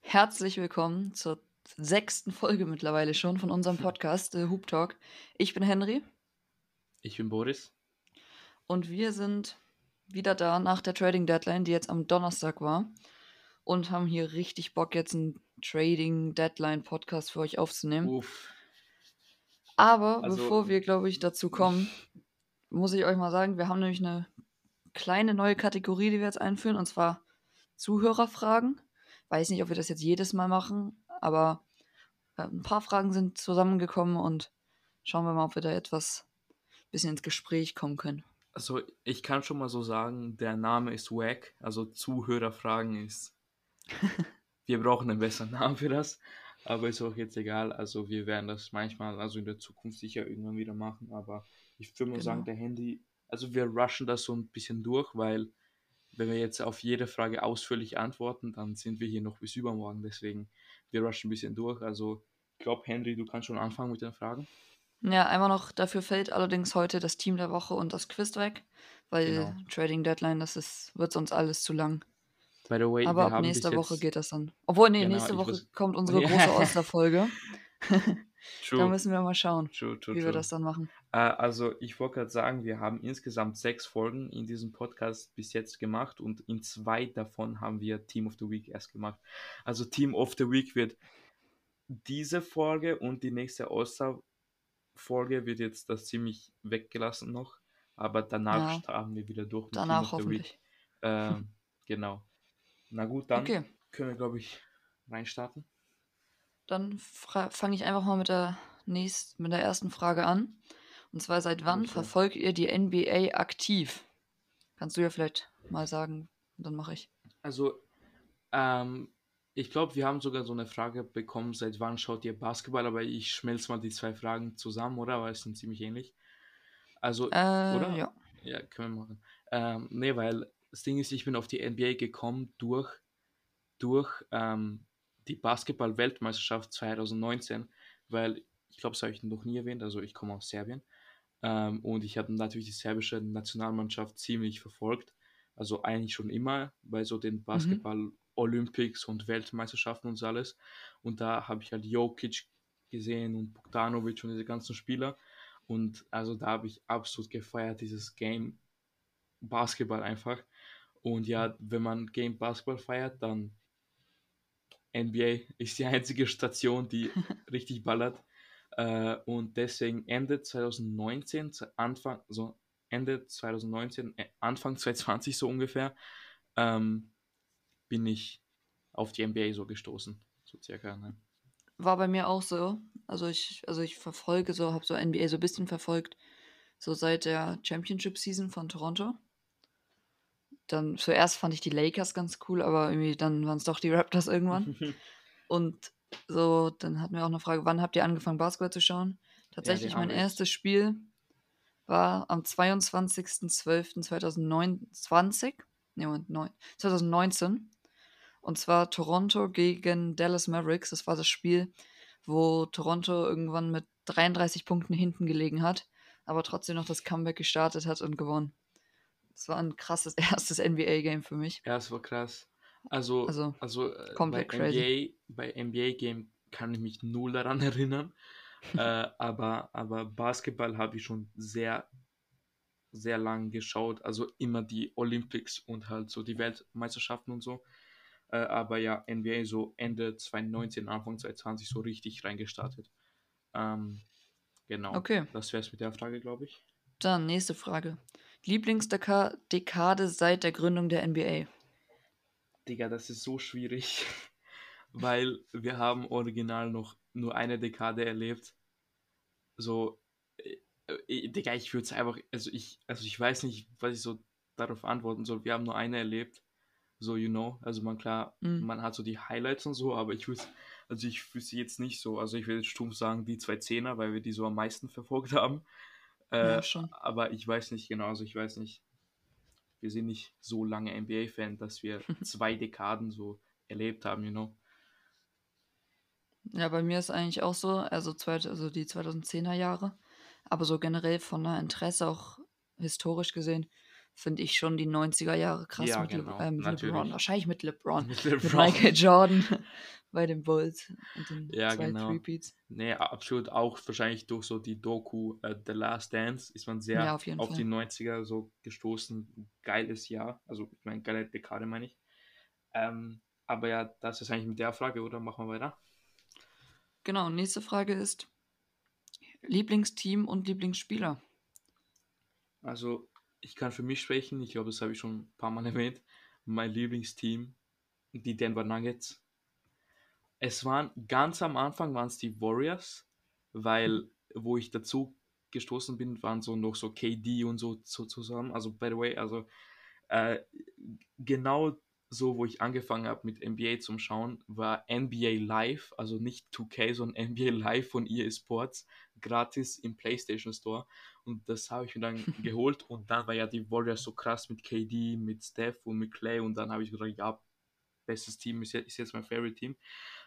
Herzlich willkommen zur sechsten Folge mittlerweile schon von unserem Podcast äh, Hoop Talk. Ich bin Henry Ich bin Boris. und wir sind wieder da nach der Trading Deadline, die jetzt am Donnerstag war. Und haben hier richtig Bock, jetzt einen Trading Deadline Podcast für euch aufzunehmen. Uff. Aber Also- bevor wir, glaube ich, dazu kommen, muss ich euch mal sagen, wir haben nämlich eine kleine neue Kategorie, die wir jetzt einführen, und zwar Zuhörerfragen. Weiß nicht, ob wir das jetzt jedes Mal machen, aber äh, ein paar Fragen sind zusammengekommen und schauen wir mal, ob wir da etwas bisschen ins Gespräch kommen können. Also ich kann schon mal so sagen, der Name ist wack, also Zuhörerfragen ist. wir brauchen einen besseren Namen für das, aber ist auch jetzt egal. Also wir werden das manchmal, also in der Zukunft sicher irgendwann wieder machen, aber ich würde mal Genau. sagen, der Handy, also wir rushen das so ein bisschen durch, weil wenn wir jetzt auf jede Frage ausführlich antworten, dann sind wir hier noch bis übermorgen, deswegen wir rushen ein bisschen durch. Also ich glaube, Henry, du kannst schon anfangen mit den Fragen. Ja, einmal noch, dafür fällt allerdings heute das Team der Woche und das Quiz weg, weil Genau. Trading Deadline, das ist, wird sonst alles zu lang. By the way, Aber ab nächster Woche jetzt- geht das dann. Obwohl, nee, Genau, nächste Woche muss- kommt unsere große Osterfolge. Da müssen wir mal schauen, True, true, wie wir das dann machen. Äh, also ich wollte gerade sagen, wir haben insgesamt sechs Folgen in diesem Podcast bis jetzt gemacht und in zwei davon haben wir Team of the Week erst gemacht. Also Team of the Week wird diese Folge und die nächste Oster-Folge wird jetzt das ziemlich weggelassen noch, aber danach Ja. starten wir wieder durch mit Danach Team of the Week. Ähm, genau. Na gut, dann Okay, können wir, glaube ich, reinstarten. dann fange ich einfach mal mit der, nächst, mit der ersten Frage an. Und zwar, seit wann Okay. verfolgt ihr die NBA aktiv? Kannst du ja vielleicht mal sagen, und dann mache ich. Also, ähm, ich glaube, wir haben sogar so eine Frage bekommen, seit wann schaut ihr Basketball, aber ich schmelze mal die zwei Fragen zusammen, oder? Weil es sind ziemlich ähnlich. Also, Äh, oder? ja. Ja, können wir machen. Ähm, nee, weil das Ding ist, ich bin auf die NBA gekommen durch, durch ähm, die Basketball-Weltmeisterschaft 2019, weil ich glaube, das habe ich noch nie erwähnt, also ich komme aus Serbien ähm, und ich habe natürlich die serbische Nationalmannschaft ziemlich verfolgt, also eigentlich schon immer bei so den Basketball-Olympics und Weltmeisterschaften und so alles. Und da habe ich halt Jokic gesehen und Bogdanovic und diese ganzen Spieler. Und also da habe ich absolut gefeiert, dieses Game Basketball einfach. Und ja, wenn man Game Basketball feiert, dann NBA ist die einzige Station, die richtig ballert. Äh, und deswegen Ende 2019, zu Anfang, so Ende 2019, äh, Anfang 2020 so ungefähr, ähm, bin ich auf die NBA so gestoßen. So circa. Ne? War bei mir auch so. Also ich, also ich verfolge so, habe so NBA so ein bisschen verfolgt, so seit der Championship Season von Toronto. Dann zuerst fand ich die Lakers ganz cool, aber irgendwie dann waren es doch die Raptors irgendwann. Und so, dann hatten wir auch eine Frage, wann habt ihr angefangen, Basketball zu schauen? Tatsächlich, haben mein wir. erstes Spiel war am 22.12.2029. Nee, Moment, neun- 2019. Und zwar Toronto gegen Dallas Mavericks. Das war das Spiel, wo Toronto irgendwann mit 33 Punkten hinten gelegen hat, aber trotzdem noch das Comeback gestartet hat und gewonnen. Das war ein krasses erstes NBA-Game für mich. Ja, es war krass. Also, Also, also, äh, komplett bei crazy. NBA, bei NBA Game kann ich mich null daran erinnern. äh, aber, aber Basketball habe ich schon sehr, sehr lang geschaut. Also immer die Olympics und halt so die Weltmeisterschaften und so. Äh, aber ja, NBA so Ende 2019, Anfang 2020 so richtig reingestartet. Ähm, genau. Okay. Das wäre es mit der Frage, glaube ich. Dann nächste Frage. Lieblingsdekade seit der Gründung der NBA. Digga, das ist so schwierig, weil wir haben original noch nur eine Dekade erlebt. So, äh, äh, Digga, ich würde es einfach, also ich, also ich weiß nicht, was ich so darauf antworten soll. Wir haben nur eine erlebt, so, you know, also man klar, Mhm. man hat so die Highlights und so, aber ich würde, also ich wüsste jetzt nicht so, also ich würde jetzt stumpf sagen, die zwei Zehner, weil wir die so am meisten verfolgt haben. Äh, Ja, schon. aber ich weiß nicht genau, also ich weiß nicht. Wir sind nicht so lange NBA-Fan, dass wir zwei Dekaden so erlebt haben, you know. Ja, bei mir ist eigentlich auch so, also, zweit, also die 2010er Jahre. Aber so generell von der Interesse, auch historisch gesehen, finde ich schon die 90er Jahre krass Ja, mit, Le genau, äh, mit LeBron. Wahrscheinlich mit LeBron. Mit Mit LeBron. Michael Jordan bei den Bulls und den Ja, zwei genau. Repeats. Nee, absolut auch wahrscheinlich durch so die Doku äh, The Last Dance ist man sehr Ja, auf auf die 90er so gestoßen. Geiles Jahr. Also, ich meine, geile Dekade meine ich. Ähm, aber ja, das ist eigentlich mit der Frage, oder? Machen wir weiter? Genau, nächste Frage ist Lieblingsteam und Lieblingsspieler. Also, ich kann für mich sprechen. Ich glaube, das habe ich schon ein paar Mal erwähnt. Mein Lieblingsteam, die Denver Nuggets. Es waren ganz am Anfang waren es die Warriors, weil wo ich dazu gestoßen bin, waren so noch so KD und so, so zusammen. Also by the way, also äh, genau so, wo ich angefangen habe mit NBA zum Schauen, war NBA Live, also nicht 2K, sondern NBA Live von EA Sports, gratis im PlayStation Store. Und das habe ich mir dann geholt. Und dann war ja die Warriors so krass mit KD, mit Steph und mit Clay. Und dann habe ich gedacht, ja, bestes Team ist jetzt, ist jetzt mein Favorite Team.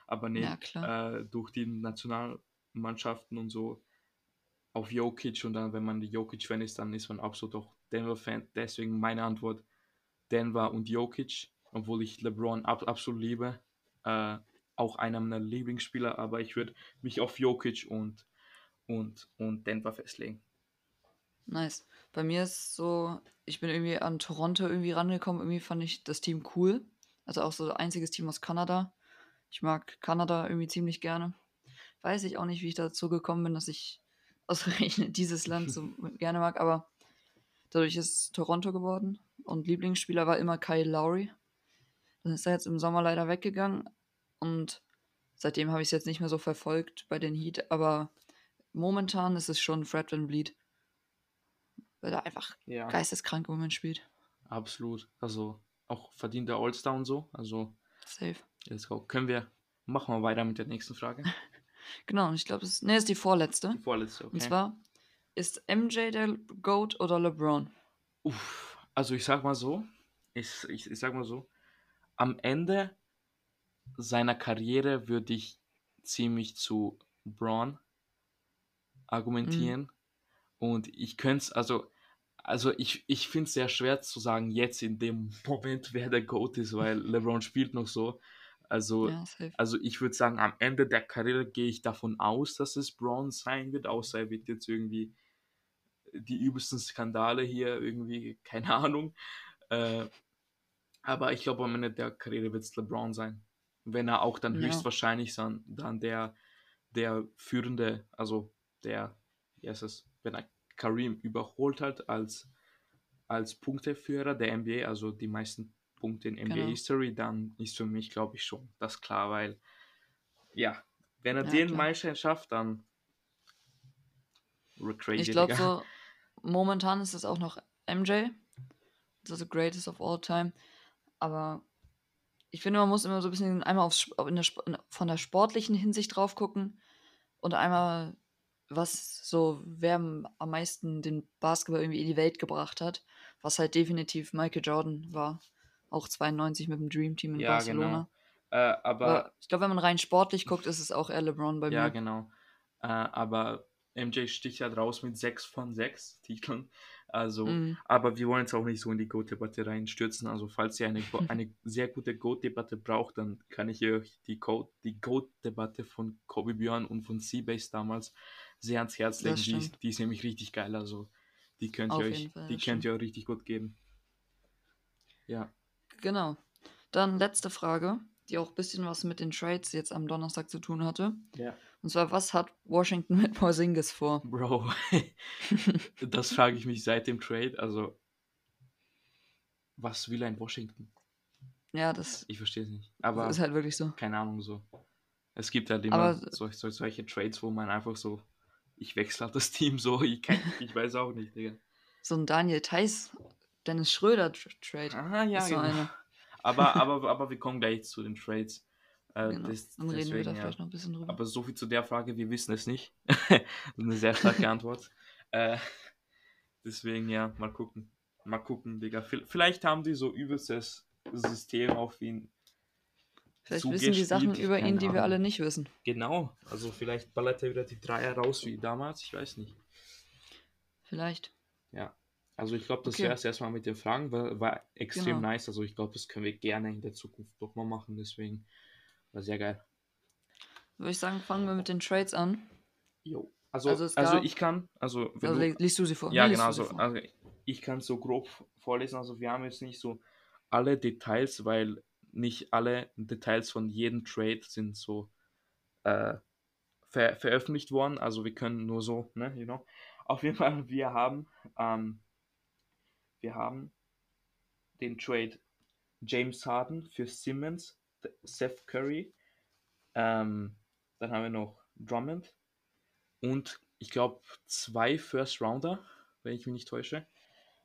Aber nee, Ja, äh, durch die Nationalmannschaften und so auf Jokic und dann, wenn man Jokic-Fan ist, dann ist man absolut auch Denver-Fan. Deswegen meine Antwort Denver und Jokic, obwohl ich LeBron ab, absolut liebe. Äh, auch einer meiner Lieblingsspieler, aber ich würde mich auf Jokic und, und, und Denver festlegen. Nice. Bei mir ist so, ich bin irgendwie an Toronto irgendwie rangekommen. Irgendwie fand ich das Team cool. Also auch so das einziges Team aus Kanada. Ich mag Kanada irgendwie ziemlich gerne. Weiß ich auch nicht, wie ich dazu gekommen bin, dass ich ausgerechnet dieses Land so gerne mag, aber dadurch ist es Toronto geworden. Und Lieblingsspieler war immer Kyle Lowry. Dann ist er jetzt im Sommer leider weggegangen und seitdem habe ich es jetzt nicht mehr so verfolgt bei den Heat, aber momentan ist es schon Fred Van Vliet, weil er einfach Ja, geisteskrank im Moment spielt. absolut. Also auch verdienter All-Star und so. Also Safe. let's go. Können wir, machen wir weiter mit der nächsten Frage. Genau, und ich glaube, das ist, nee, ist die vorletzte. Die vorletzte, okay. Und zwar, ist MJ der GOAT oder LeBron? Uff, also ich sag mal so, ich, ich, ich sag mal so, am Ende seiner Karriere würde ich ziemlich zu Braun argumentieren. Und ich könnte es, also, also ich, ich finde es sehr schwer zu sagen, jetzt in dem Moment, wer der GOAT ist, weil LeBron spielt noch so. Also, Ja, also ich würde sagen, am Ende der Karriere gehe ich davon aus, dass es Braun sein wird, außer er wird jetzt irgendwie die übelsten Skandale hier irgendwie, keine Ahnung. Äh, aber ich glaube, am Ende der Karriere wird es LeBron sein. Wenn er auch dann Ja. höchstwahrscheinlich dann, dann der, der führende, also der, wie heißt es, wenn er Kareem überholt hat als, als Punkteführer der NBA, also die meisten Punkte in NBA Genau. History, dann ist für mich, glaube ich, schon das klar, weil, ja, wenn er Ja, den. Meilenstein schafft, dann crazy, Ich glaube so, momentan ist es auch noch MJ. The greatest of all time. Aber ich finde, man muss immer so ein bisschen einmal aufs, in der, in- von der sportlichen Hinsicht drauf gucken und einmal, was so, wer am meisten den Basketball irgendwie in die Welt gebracht hat. Was halt definitiv Michael Jordan war. Auch 92 mit dem Dream Team in Ja, Barcelona. genau. Äh, aber Aber ich glaube, wenn man rein sportlich guckt, ist es auch eher LeBron bei Ja, mir. genau. Äh, aber MJ sticht halt raus mit 6 von 6 Titeln. Also, Mhm. aber wir wollen jetzt auch nicht so in die GOAT-Debatte reinstürzen. Also, falls ihr eine, eine sehr gute GOAT-Debatte braucht, dann kann ich euch die GOAT-Debatte von Kobe Björn und von Seabase damals sehr ans Herz legen. Die stimmt. ist, die ist nämlich richtig geil. Also, die könnt ihr euch, Fall, die könnt ihr euch richtig gut geben. Ja. Genau. Dann letzte Frage, die auch ein bisschen was mit den Trades jetzt am Donnerstag zu tun hatte. Ja. Und zwar, was hat Washington mit Porzingis vor? Bro, das frage ich mich seit dem Trade. Also, was will ein Washington? Ja, das Ich verstehe es nicht. Aber ist halt wirklich so. keine Ahnung so. Es gibt halt immer Aber- so, so, solche Trades, wo man einfach so, ich wechsle halt das Team so, ich, kann, ich weiß auch nicht, Digga. So ein Daniel Theiss, Dennis Schröder Tr- Trade. Ah, ja, so genau. eine. Aber, aber, aber wir kommen gleich zu den Trades. Äh, Genau. das- Dann reden wir da ja. vielleicht noch ein bisschen drüber. Aber so viel zu der Frage, wir wissen es nicht. Eine sehr starke Antwort. äh, deswegen, ja, mal gucken. Mal gucken, Digga. Vi- Vielleicht haben die so übelstes System auf ihn. Vielleicht wissen die Sachen über ihn, die wir alle nicht wissen. Genau, also vielleicht ballert er wieder die Dreier raus wie damals, ich weiß nicht. Vielleicht. Ja. Also ich glaube, das Okay. wäre es erstmal mit den Fragen, war, war extrem Genau. nice. Also ich glaube, das können wir gerne in der Zukunft doch mal machen. Deswegen war sehr geil. Würde ich sagen, fangen wir mit den Trades an. Jo. Also, Also also, gab- ich kann, also wenn Also du, liest du sie vor. ja Nee, genau, du sie so, vor. also ich kann so grob vorlesen. Also wir haben jetzt nicht so alle Details, weil nicht alle Details von jedem Trade sind so äh, ver veröffentlicht worden. Also wir können nur so, ne, you know. Auf jeden Fall, wir haben, ähm, wir haben den Trade James Harden für Simmons, Seth Curry, ähm, dann haben wir noch Drummond und ich glaube zwei First Rounder, wenn ich mich nicht täusche.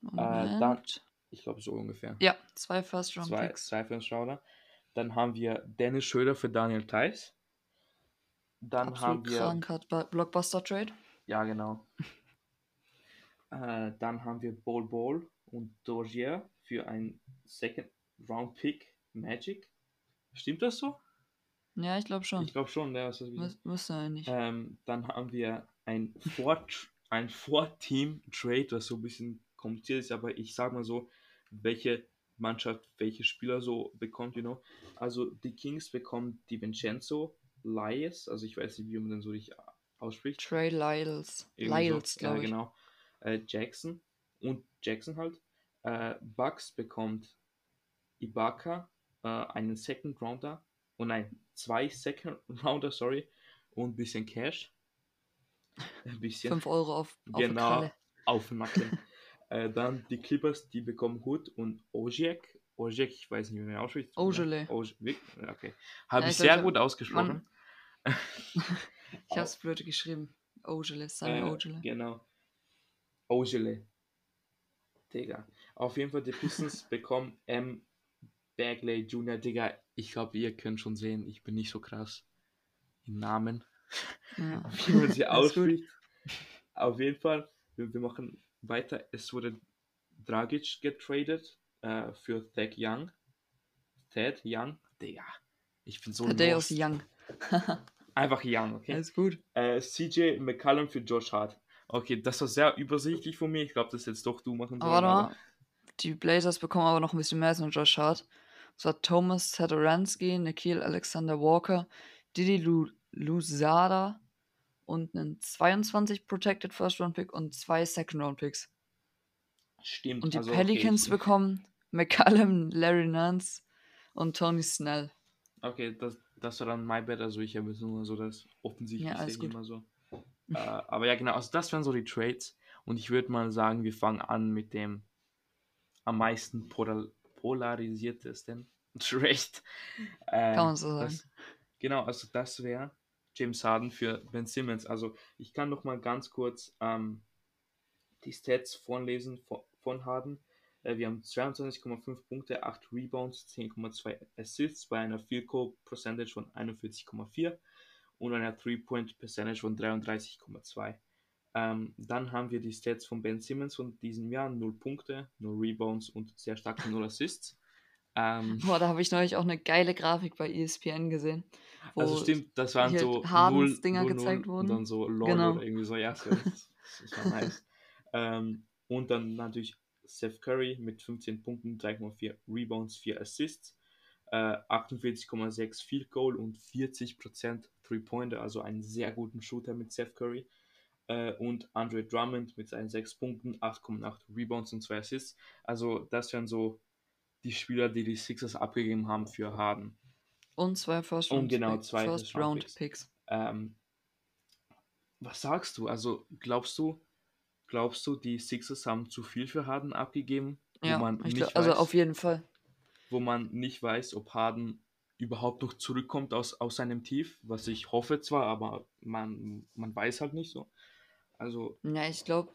Moment. dann- Ich glaube so ungefähr. ja, zwei First Round Zwei, Picks. zwei First Rounder. Dann haben wir Dennis Schröder für Daniel Theiss. Dann Absolut haben wir kranker Ba- Blockbuster Trade. Ja, genau. äh, dann haben wir Bol Bol und Dozier für ein Second Round Pick Magic. Stimmt das so? Ja, ich glaube schon. Ich glaube schon, ja. Ist das Mü müsste eigentlich. ähm, dann haben wir ein Vor ein Vor-Team Trade, was so ein bisschen kompliziert ist, aber ich sag mal so, welche Mannschaft welche Spieler so bekommt, you know. Also die Kings bekommen die Vincenzo Lyes, also ich weiß nicht, wie man den so richtig ausspricht. Trey Lyles. Irgendwie so. Lyles, ja, glaube ich. genau. Äh, Jackson und Jackson halt. Äh, Bucks bekommt Ibaka, äh, einen Second Rounder und nein, zwei Second Rounder, sorry, und ein bisschen Cash. Ein bisschen 5 Euro auf, auf genau auf den Nacken. Äh, dann die Clippers, die bekommen Hood und Ojiek. Ojiek, ich weiß nicht, wie man ausspricht. Ojale. Okay. Habe ich sehr gut ausgesprochen. Ich hab's blöd geschrieben. Ojale, Sunny Äh, Ojale. Genau. Ojale. Digga. Auf jeden Fall, die Pistons bekommen M. Bagley Jr. Digga, ich glaube, ihr könnt schon sehen, ich bin nicht so krass im Namen, Ja. wie man sie ausspricht. Auf jeden Fall, wir, wir machen weiter. Es wurde Dragic getradet äh, für Thad Young. Thad Young, Digga. Ich bin so Thaddeus lost. Young. Einfach Young, okay? Alles gut. Äh, CJ McCallum für Josh Hart. Okay, das war sehr übersichtlich von mir. Ich glaube, das jetzt doch du machen Aber warte mal. Die Blazers bekommen aber noch ein bisschen mehr als nur Josh Hart. Das war Thomas Satoransky, Nikhil Alexander Walker, Didi Lu Lusada und einen 22 Protected First Round Pick und zwei Second Round Picks. Stimmt. Und die also, Pelicans okay, bekommen McCallum, Larry Nance und Tony Snell. Okay, das, das war dann my bad. Also ich habe jetzt nur so das offensichtliche Ja, immer so. äh, aber ja, genau. Also das wären so die Trades. Und ich würde mal sagen, wir fangen an mit dem am meisten polar polarisiertesten Trade. Äh, Kann man so sagen. Das, genau, also das wäre James Harden für Ben Simmons. Also ich kann noch mal ganz kurz ähm, die Stats vorlesen von, von Harden. Äh, wir haben 22,5 Punkte, 8 Rebounds, 10,2 Assists bei einer Field Goal Percentage von 41,4 und einer Three-Point Percentage von 33,2. Ähm, dann haben wir die Stats von Ben Simmons von diesem Jahr: 0 Punkte, 0 Rebounds und sehr starke 0 Assists. Ähm, Boah, da habe ich neulich auch eine geile Grafik bei ESPN gesehen. Wo also stimmt, das waren so Hardens 0, Dinger 0, gezeigt 0 wurden. Und dann so LOL Genau. oder irgendwie so, ja, das, das war nice. ähm, und dann natürlich Seth Curry mit 15 Punkten, 3,4 Rebounds, 4 Assists, äh, 48,6 Field Goal und 40% Three-Pointer, also einen sehr guten Shooter mit Seth Curry. Äh, und Andre Drummond mit seinen 6 Punkten, 8,8 Rebounds und 2 Assists. Also das wären so die Spieler, die die Sixers abgegeben haben für Harden. Und zwei First Und Round, genau, Pick- zwei First Round Picks. Picks. Ähm, was sagst du? Also glaubst du, glaubst du, die Sixers haben zu viel für Harden abgegeben, wo Ja, man ich nicht glaub, also weiß, auf jeden Fall. wo man nicht weiß, ob Harden überhaupt noch zurückkommt aus, aus seinem Tief, was ich hoffe zwar, aber man, man weiß halt nicht so. Also Ja, ich glaube,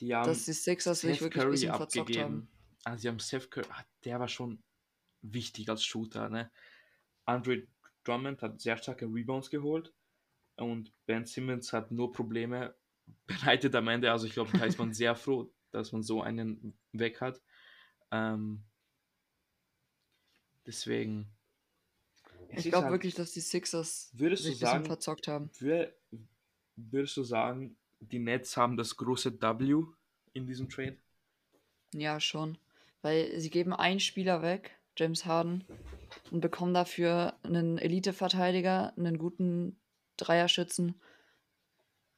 dass die Sixers sich Seth wirklich ein Curry bisschen verzockt abgegeben. haben. Also sie haben Seth Curry, ah, der war schon wichtig als Shooter. Ne? Andre Drummond hat sehr starke Rebounds geholt und Ben Simmons hat nur Probleme bereitet am Ende. Also ich glaube, da ist man sehr froh, dass man so einen weg hat. Ähm, deswegen. es Ich ist glaube halt- wirklich, dass die Sixers Würdest du sich ein bisschen sagen- verzockt haben. Wür, würdest du sagen, die Nets haben das große W in diesem Trade? Ja, schon. Weil sie geben einen Spieler weg, James Harden, und bekommen dafür einen Elite-Verteidiger, einen guten Dreierschützen,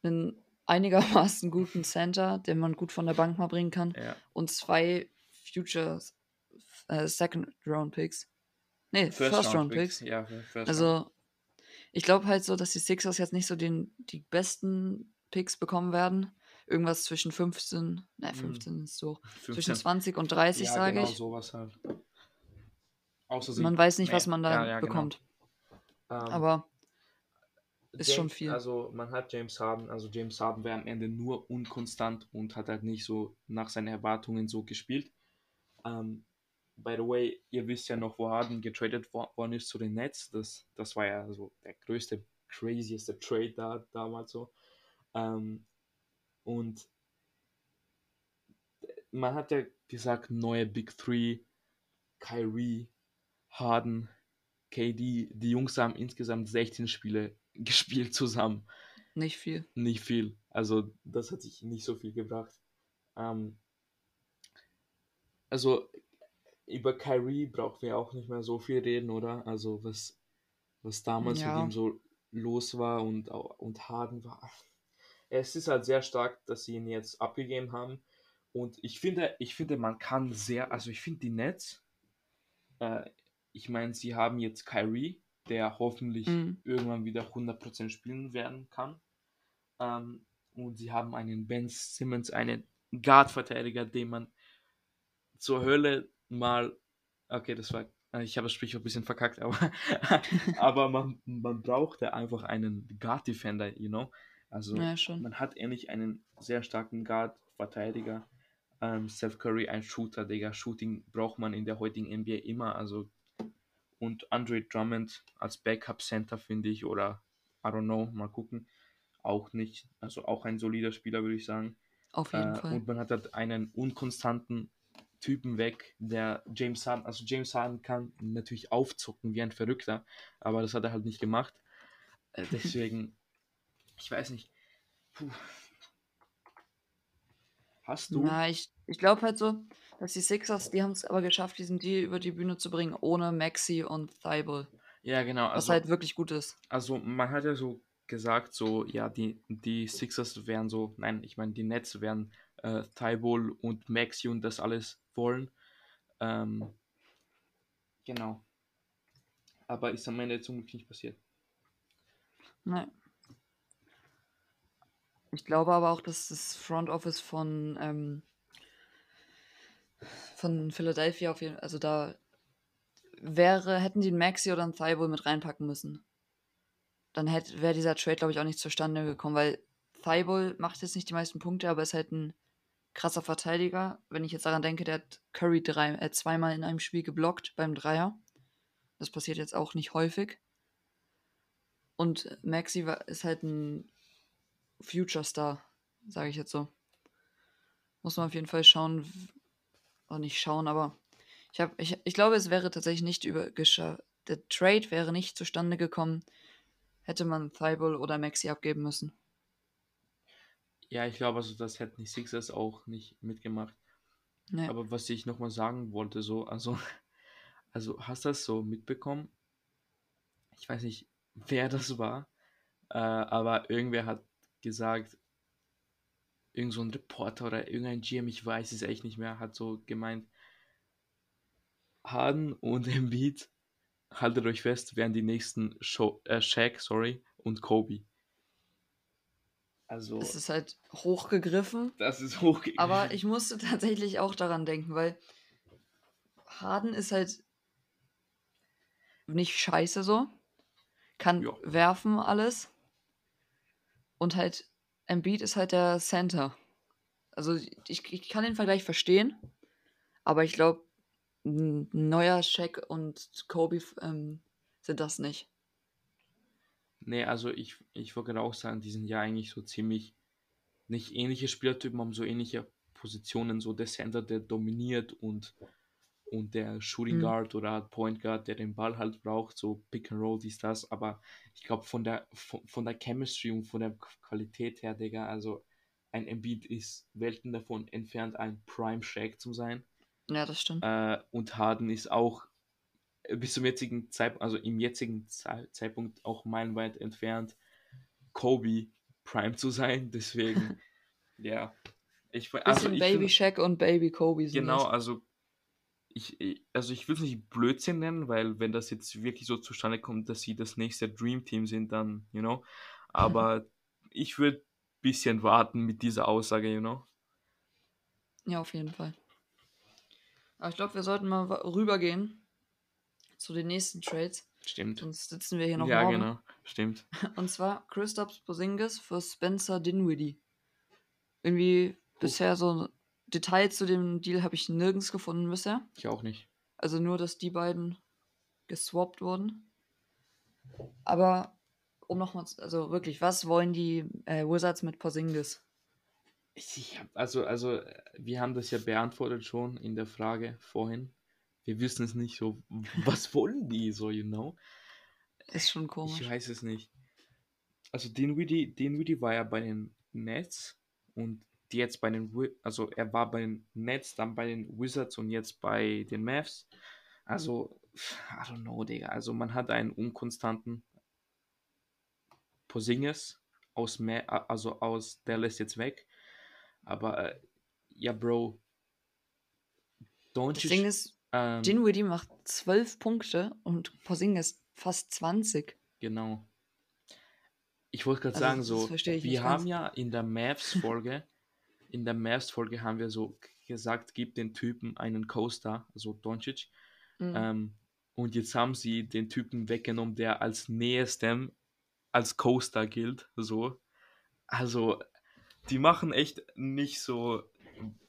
einen einigermaßen guten Center, den man gut von der Bank mal bringen kann, Ja. und zwei Future äh, Second-Round-Picks. Nee, First-Round-Picks. Ja, First Round. Also, ich glaube halt so, dass die Sixers jetzt nicht so den, die besten Picks bekommen werden. Irgendwas zwischen 15, ne, Mhm. 15 ist so, 15. zwischen 20 und 30, ja, sage genau ich. sowas halt. Außer sie- Man weiß nicht, was man da ja, ja, genau. bekommt. Ähm, Aber ist schon James- viel. Also man hat James Harden, also James Harden wäre am Ende nur unkonstant und hat halt nicht so nach seinen Erwartungen so gespielt. Ähm, by the way, ihr wisst ja noch, wo Harden getradet wo- worden ist zu den Nets. Das, das war ja so der größte, crazieste Trade da damals so. Ähm, und man hat ja gesagt, neue Big Three, Kyrie, Harden, KD, die Jungs haben insgesamt 16 Spiele gespielt zusammen. nicht viel. Nicht viel. Also das hat sich nicht so viel gebracht. Ähm, also über Kyrie brauchen wir auch nicht mehr so viel reden, oder? Also was, was damals Ja. mit ihm so los war und, und Harden war. Es ist halt sehr stark, dass sie ihn jetzt abgegeben haben. Und ich finde, ich finde, man kann sehr, also ich finde die Nets, äh, ich meine, sie haben jetzt Kyrie, der hoffentlich Mhm. irgendwann wieder 100% spielen werden kann. Ähm, und sie haben einen Ben Simmons, einen Guard-Verteidiger, den man zur Hölle mal. Okay, das war. äh, Ich habe das Sprichwort ein bisschen verkackt, aber, aber man, man brauchte einfach einen Guard-Defender, you know? Also Ja, man hat ähnlich einen sehr starken Guard-Verteidiger. Ähm, Steph Curry, ein Shooter, Digga. Shooting braucht man in der heutigen NBA immer. Also und Andre Drummond als Backup-Center finde ich oder I don't know, mal gucken. Auch nicht. Also auch ein solider Spieler, würde ich sagen. Auf jeden Äh, Fall. Und man hat halt einen unkonstanten Typen weg, der James Harden, also James Harden kann natürlich aufzucken wie ein Verrückter, aber das hat er halt nicht gemacht. Äh, deswegen, ich weiß nicht. Puh. Hast du? Na, ich, ich glaube halt so, dass die Sixers, die haben es aber geschafft, diesen Deal über die Bühne zu bringen, ohne Maxi und Thibault. Ja, genau. Was Also, halt wirklich gut ist. also man hat ja so gesagt, so, ja, die, die Sixers wären so, nein, ich meine, die Nets wären äh, Thibault und Maxi und das alles wollen. Ähm, genau. Aber ist am Ende zum Glück nicht passiert. Nein. Ich glaube aber auch, dass das Front Office von, ähm, von Philadelphia auf jeden also da wäre, hätten die einen Maxi oder einen Thibault mit reinpacken müssen. Dann wäre dieser Trade, glaube ich, auch nicht zustande gekommen, weil Thibault macht jetzt nicht die meisten Punkte, aber ist halt ein krasser Verteidiger. Wenn ich jetzt daran denke, der hat Curry drei, äh, zweimal in einem Spiel geblockt beim Dreier. Das passiert jetzt auch nicht häufig. Und Maxi war, ist halt ein Future Star, sage ich jetzt so. Muss man auf jeden Fall schauen, auch nicht schauen, aber ich, hab, ich, ich glaube, es wäre tatsächlich nicht über. Der Trade wäre nicht zustande gekommen, hätte man Thibault oder Maxi abgeben müssen. Ja, ich glaube, also das hätten die Sixers auch nicht mitgemacht. Nee. Aber was ich nochmal sagen wollte, so, also, also hast du das so mitbekommen? Ich weiß nicht, wer das war, äh, aber irgendwer hat gesagt, irgend so ein Reporter oder irgendein GM, ich weiß es echt nicht mehr, hat so gemeint, Harden und Embiid, haltet euch fest, wären die nächsten Sho äh, Shaq, sorry, und Kobe. Also, Es ist halt hochgegriffen, das ist hoch. aber ich musste tatsächlich auch daran denken, weil Harden ist halt nicht scheiße so, kann Ja. werfen alles und halt Embiid ist halt der Center. Also ich, ich kann den Vergleich verstehen, aber ich glaube, neuer Shaq und Kobe ähm, sind das nicht. Nee, also ich, ich gerade auch sagen, die sind ja eigentlich so ziemlich nicht ähnliche Spielertypen, haben so ähnliche Positionen, so der Center, der dominiert und, und der Shooting Mhm. Guard oder halt Point Guard, der den Ball halt braucht, so Pick and Roll, dies, das, aber ich glaube von der von, von der Chemistry und von der Qualität her, Digga, also ein Embiid ist Welten davon entfernt, ein Prime Shaq zu sein. Ja, das stimmt. Äh, und Harden ist auch bis zum jetzigen Zeitpunkt, also im jetzigen Ze Zeitpunkt auch meilenweit entfernt, Kobe Prime zu sein. Deswegen, ja. Ich, Bisschen also ich Baby find- Shaq und Baby Kobe sind Genau, das. also ich, ich- also ich will es nicht Blödsinn nennen, weil wenn das jetzt wirklich so zustande kommt, dass sie das nächste Dream Team sind, dann, you know. Aber ich würde ein bisschen warten mit dieser Aussage, you know. Ja, auf jeden Fall. Aber ich glaube, wir sollten mal rübergehen zu den nächsten Trades. Stimmt. Sonst sitzen wir hier noch Ja, morgen. genau, stimmt. Und zwar Christoph Porzingis für Spencer Dinwiddie. Irgendwie bisher so Details zu dem Deal habe ich nirgends gefunden bisher. Ich auch nicht. Also nur, dass die beiden geswappt wurden. Aber um nochmal, also wirklich, was wollen die äh, Wizards mit Porzingis? Ich hab, also, also, wir haben das ja beantwortet schon in der Frage vorhin. Wir wissen es nicht so, was wollen die so, you know? Ist schon komisch. Ich weiß es nicht. Also Dinwiddie, Dinwiddie war ja bei den Nets und jetzt bei den, also er war bei den Nets, dann bei den Wizards und jetzt bei den Mavs. Also, I don't know, Digga. Also man hat einen unkonstanten Porzingis aus, Ma also aus Dallas jetzt weg. Aber äh, ja, Bro. Das Doncic, Ding ist, ähm, Dinwiddie macht 12 Punkte und Porzingis fast 20. Genau. Ich wollte gerade Also, sagen, das so, wir haben ganz. ja in der Mavs-Folge, in der Mavs-Folge haben wir so gesagt, gib den Typen einen Coaster, also Doncic. Mhm. Ähm, und jetzt haben sie den Typen weggenommen, der als nächstem als Coaster gilt, so. Also, die machen echt nicht so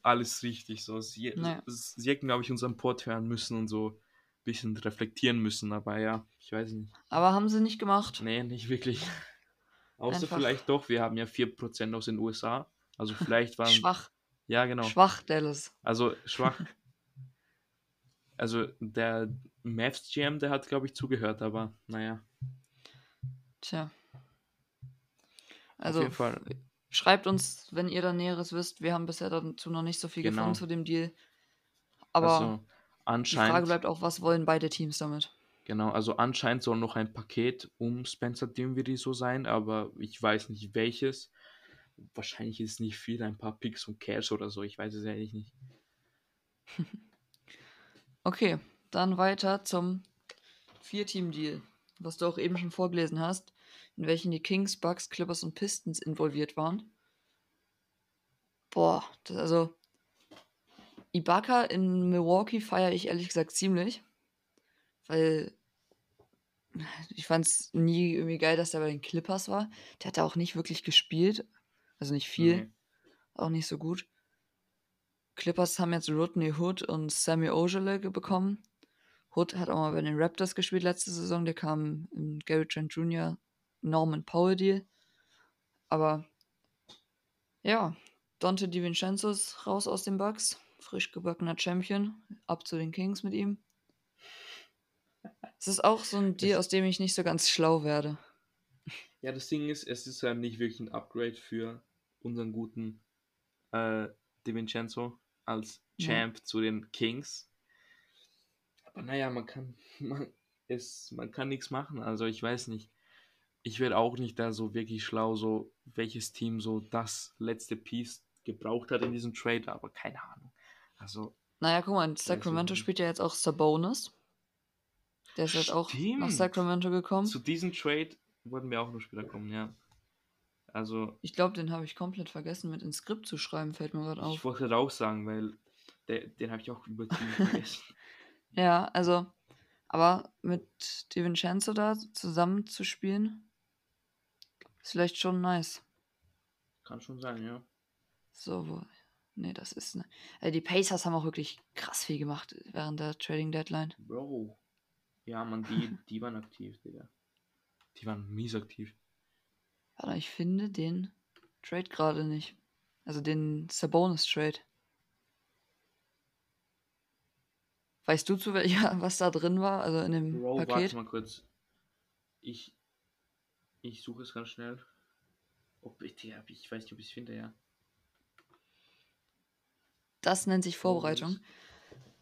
alles richtig, so. Sie, Nee. sie hätten, glaube ich, unseren Pod hören müssen und so ein bisschen reflektieren müssen, aber ja, ich weiß nicht. Aber haben sie nicht gemacht. Nee, nicht wirklich. Außer Einfach- vielleicht doch, wir haben ja 4% aus den USA. Also vielleicht waren. Schwach. Ja, genau. Schwach, Dallas. Also schwach. also der Mavs GM, der hat, glaube ich, zugehört, aber naja. Tja. auf Also, jeden Fall. schreibt uns, wenn ihr da Näheres wisst. Wir haben bisher dazu noch nicht so viel Genau. gefunden zu dem Deal. Aber also die Frage anscheinend. bleibt auch, was wollen beide Teams damit? Genau, also anscheinend soll noch ein Paket um Spencer Dinwiddie so sein, aber ich weiß nicht welches. Wahrscheinlich ist es nicht viel, ein paar Picks und Cash oder so, ich weiß es ehrlich nicht. Okay, dann weiter zum Vier-Team-Deal, was du auch eben schon vorgelesen hast, in welchen die Kings, Bucks, Clippers und Pistons involviert waren. Boah, das, also Ibaka in Milwaukee feiere ich ehrlich gesagt ziemlich, weil ich fand es nie irgendwie geil, dass er bei den Clippers war. Der hat da auch nicht wirklich gespielt, also nicht viel, Nee. auch nicht so gut. Clippers haben jetzt Rodney Hood und Sammy ge- bekommen. Hood hat auch mal bei den Raptors gespielt letzte Saison. Der kam im Gary Trent Jr. Norman Powell Deal. Aber ja, Dante DiVincenzo ist raus aus den Bucks. Frisch gebackener Champion. Ab zu den Kings mit ihm. Es ist auch so ein Deal, aus dem ich nicht so ganz schlau werde. Ja, das Ding ist, es ist ja nicht wirklich ein Upgrade für unseren guten äh, DiVincenzo als Ja. Champ zu den Kings. Aber naja, man kann, man, es, man kann nichts machen. Also ich weiß nicht. Ich werde auch nicht da so wirklich schlau, so welches Team so das letzte Piece gebraucht hat in diesem Trade, aber keine Ahnung. Also, Naja, guck mal, Sacramento spielt ja jetzt auch Sabonis. Der ist jetzt auch nach. Sacramento gekommen. zu diesem Trade wollten wir auch noch später kommen, ja. Also, Ich glaube, den habe ich komplett vergessen, mit ins Skript zu schreiben, fällt mir gerade auf. ich wollte auch sagen, weil der, den habe ich auch übertrieben vergessen. Ja, also, aber mit DiVincenzo da zusammen zu spielen, ist vielleicht schon nice. Kann schon sein, ja. So, wo. Nee, das ist. Ne, äh, die Pacers haben auch wirklich krass viel gemacht während der Trading Deadline. Bro. Ja, man, die, die waren aktiv, Digga. Die waren mies aktiv. Aber ich finde den Trade gerade nicht. Also den Sabonis Trade. Weißt du zu welcher, was da drin war? Also in dem Bro, Paket? warte mal kurz. Ich, ich suche es ganz schnell. Ob ich, ich weiß nicht, ob ich es finde, ja. Das nennt sich Vorbereitung.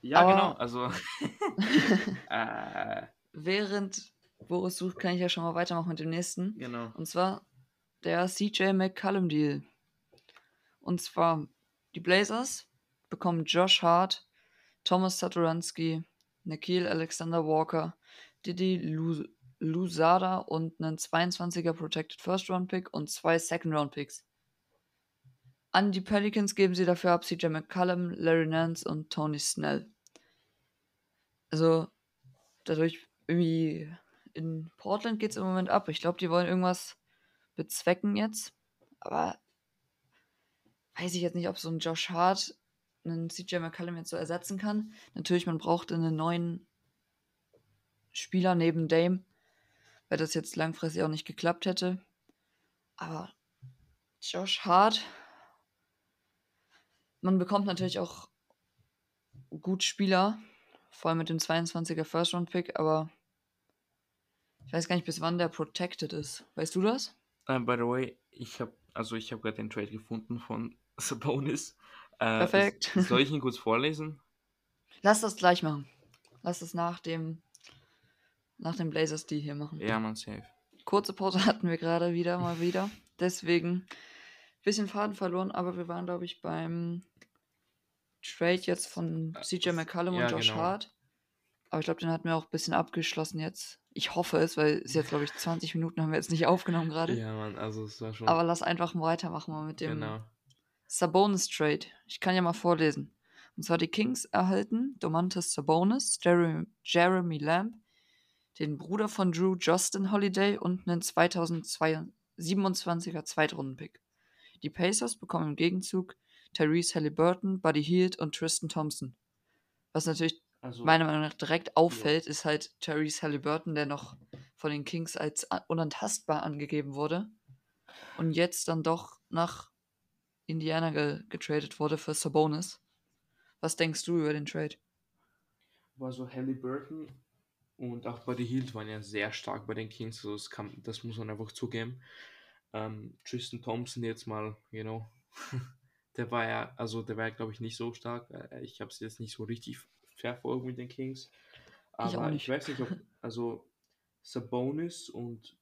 Ja, Aber- genau. Also. äh, Während Boris sucht, kann ich ja schon mal weitermachen mit dem nächsten. genau. Und zwar der CJ McCallum Deal. Und zwar die Blazers bekommen Josh Hart, Thomas Satoransky, Nikhil Alexander Walker, Didi Lu Lusada und einen 22er Protected First Round Pick und zwei Second Round Picks. An die Pelicans geben sie dafür ab CJ McCallum, Larry Nance und Tony Snell. Also dadurch irgendwie in Portland geht es im Moment ab. Ich glaube, die wollen irgendwas bezwecken jetzt. Aber weiß ich jetzt nicht, ob so ein Josh Hart einen CJ McCallum jetzt so ersetzen kann. Natürlich, man braucht einen neuen Spieler neben Dame, weil das jetzt langfristig auch nicht geklappt hätte. Aber Josh Hart, man bekommt natürlich auch gut Spieler, vor allem mit dem 22er First Round Pick, aber ich weiß gar nicht, bis wann der protected ist. Weißt du das? Uh, by the way, ich habe also ich habe gerade den Trade gefunden von Sabonis. Äh, Perfekt. s- Soll ich ihn kurz vorlesen? Lass das gleich machen. Lass das nach dem nach dem Blazers die hier machen. Ja, man safe. Kurze Pause hatten wir gerade wieder mal wieder. Deswegen bisschen Faden verloren, aber wir waren glaube ich beim Trade jetzt von CJ McCallum ja, und Josh genau. Hart. Aber ich glaube, den hatten wir auch ein bisschen abgeschlossen jetzt. Ich hoffe es, weil es jetzt glaube ich 20 Minuten haben wir jetzt nicht aufgenommen gerade. Ja, man, also es war schon. Aber lass einfach mal weitermachen mal mit dem genau. Sabonis Trade. Ich kann ja mal vorlesen. Und zwar die Kings erhalten Domantas Sabonis, Jeremy, Jeremy Lamb, den Bruder von Drew Justin Holiday und einen 2027er Zweitrunden-Pick. Die Pacers bekommen im Gegenzug Therese Halliburton, Buddy Hield und Tristan Thompson. Was natürlich Also, meiner Meinung nach direkt auffällt, ist halt Therese Halliburton, der noch von den Kings als unantastbar angegeben wurde und jetzt dann doch nach Indiana ge getradet wurde für Sabonis. Was denkst du über den Trade? war so Halliburton und auch Buddy Hield waren ja sehr stark bei den Kings, also das, kann, das muss man einfach zugeben. Ähm, Tristan Thompson jetzt mal, you know, der war ja, also der war ja glaube ich nicht so stark. Äh, Ich habe es jetzt nicht so richtig verfolgt mit den Kings. Ich Aber ich, nicht. weiß nicht, ob, also Sabonis und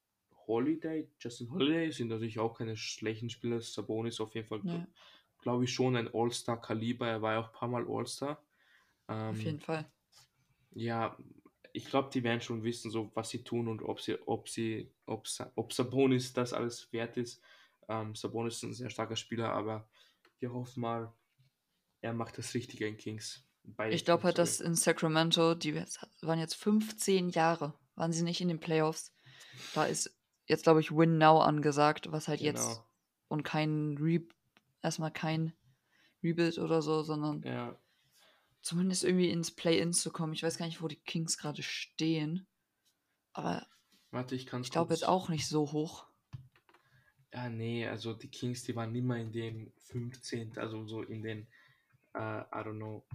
Holiday, Justin Holiday sind natürlich auch keine schlechten Spieler. Sabonis auf jeden Fall, Nee. glaube ich, schon ein All-Star-Kaliber. Er war ja auch ein paar Mal All-Star. Ähm, Auf jeden Fall. ja, ich glaube, die werden schon wissen, so was sie tun und ob sie, ob sie, ob, ob Sabonis das alles wert ist. Ähm, Sabonis ist ein sehr starker Spieler, aber wir hoffen mal, er macht das Richtige in Kings. Ich glaube halt, dass in Sacramento, die waren jetzt 15 Jahre, waren sie nicht in den Playoffs. Da ist jetzt, glaube ich, Win Now angesagt, was halt Genau. jetzt und kein Re erstmal kein Rebuild oder so, sondern Ja, zumindest irgendwie ins Play-In zu kommen. Ich weiß gar nicht, wo die Kings gerade stehen. Aber warte, ich ich glaube jetzt auch nicht so hoch. Ja, nee, also die Kings, die waren immer in den 15., also so in den, äh, I don't know,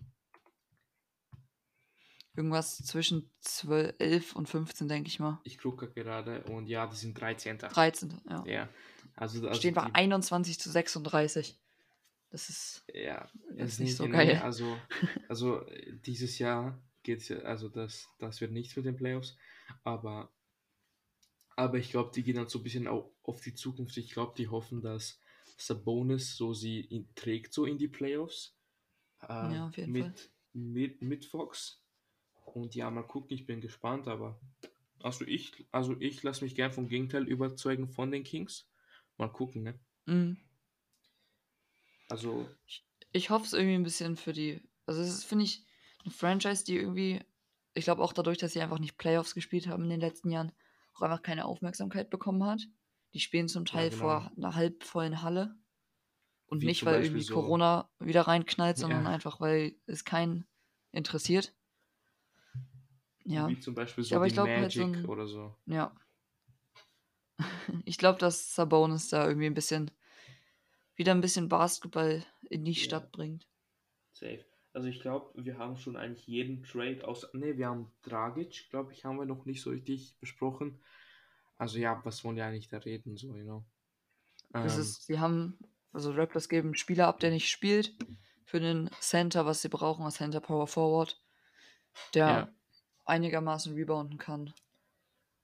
Irgendwas zwischen 12, 11 und 15, denke ich mal. ich gucke gerade und ja, die sind 13. 13. Ja. Ja, also, also Stehen wir die, 21 zu 36. Das ist. Ja, Das es ist nicht so nee, geil. Also, also äh, dieses Jahr geht's ja, also das, das wird nichts mit den Playoffs, aber, aber ich glaube, die gehen dann so ein bisschen auch auf die Zukunft. Ich glaube, die hoffen, dass Sabonis so sie in, trägt so in die Playoffs. äh, Ja, auf jeden mit, Fall. Mit, mit Fox. Und ja, mal gucken, ich bin gespannt, aber also ich, also ich lasse mich gern vom Gegenteil überzeugen von den Kings. Mal gucken, ne? Mhm. Also, Ich hoffe es irgendwie ein bisschen für die. Also, es ist, finde ich, eine Franchise, die irgendwie. Ich glaube auch dadurch, dass sie einfach nicht Playoffs gespielt haben in den letzten Jahren, auch einfach keine Aufmerksamkeit bekommen hat. Die spielen zum Teil genau. vor einer halbvollen Halle. Und Wie nicht, weil irgendwie so- Corona wieder reinknallt, sondern Ja. einfach, weil es keinen interessiert. Ja, Wie zum Beispiel so Ja, aber die ich glaub Magic halt so ein- oder so. ja. Ich glaube, dass Sabonis da irgendwie ein bisschen wieder ein bisschen Basketball in die Ja. Stadt bringt. Safe. Also ich glaube, wir haben schon eigentlich jeden Trade aus. Ne, wir haben Dragic, glaube ich, haben wir noch nicht so richtig besprochen. Also ja, was wollen wir eigentlich da reden, so, you know. Das Ähm, ist, sie haben, also Raptors geben einen Spieler ab, der nicht spielt, für für den Center, was sie brauchen, als Center Power Forward, der Ja. Einigermaßen rebounden kann.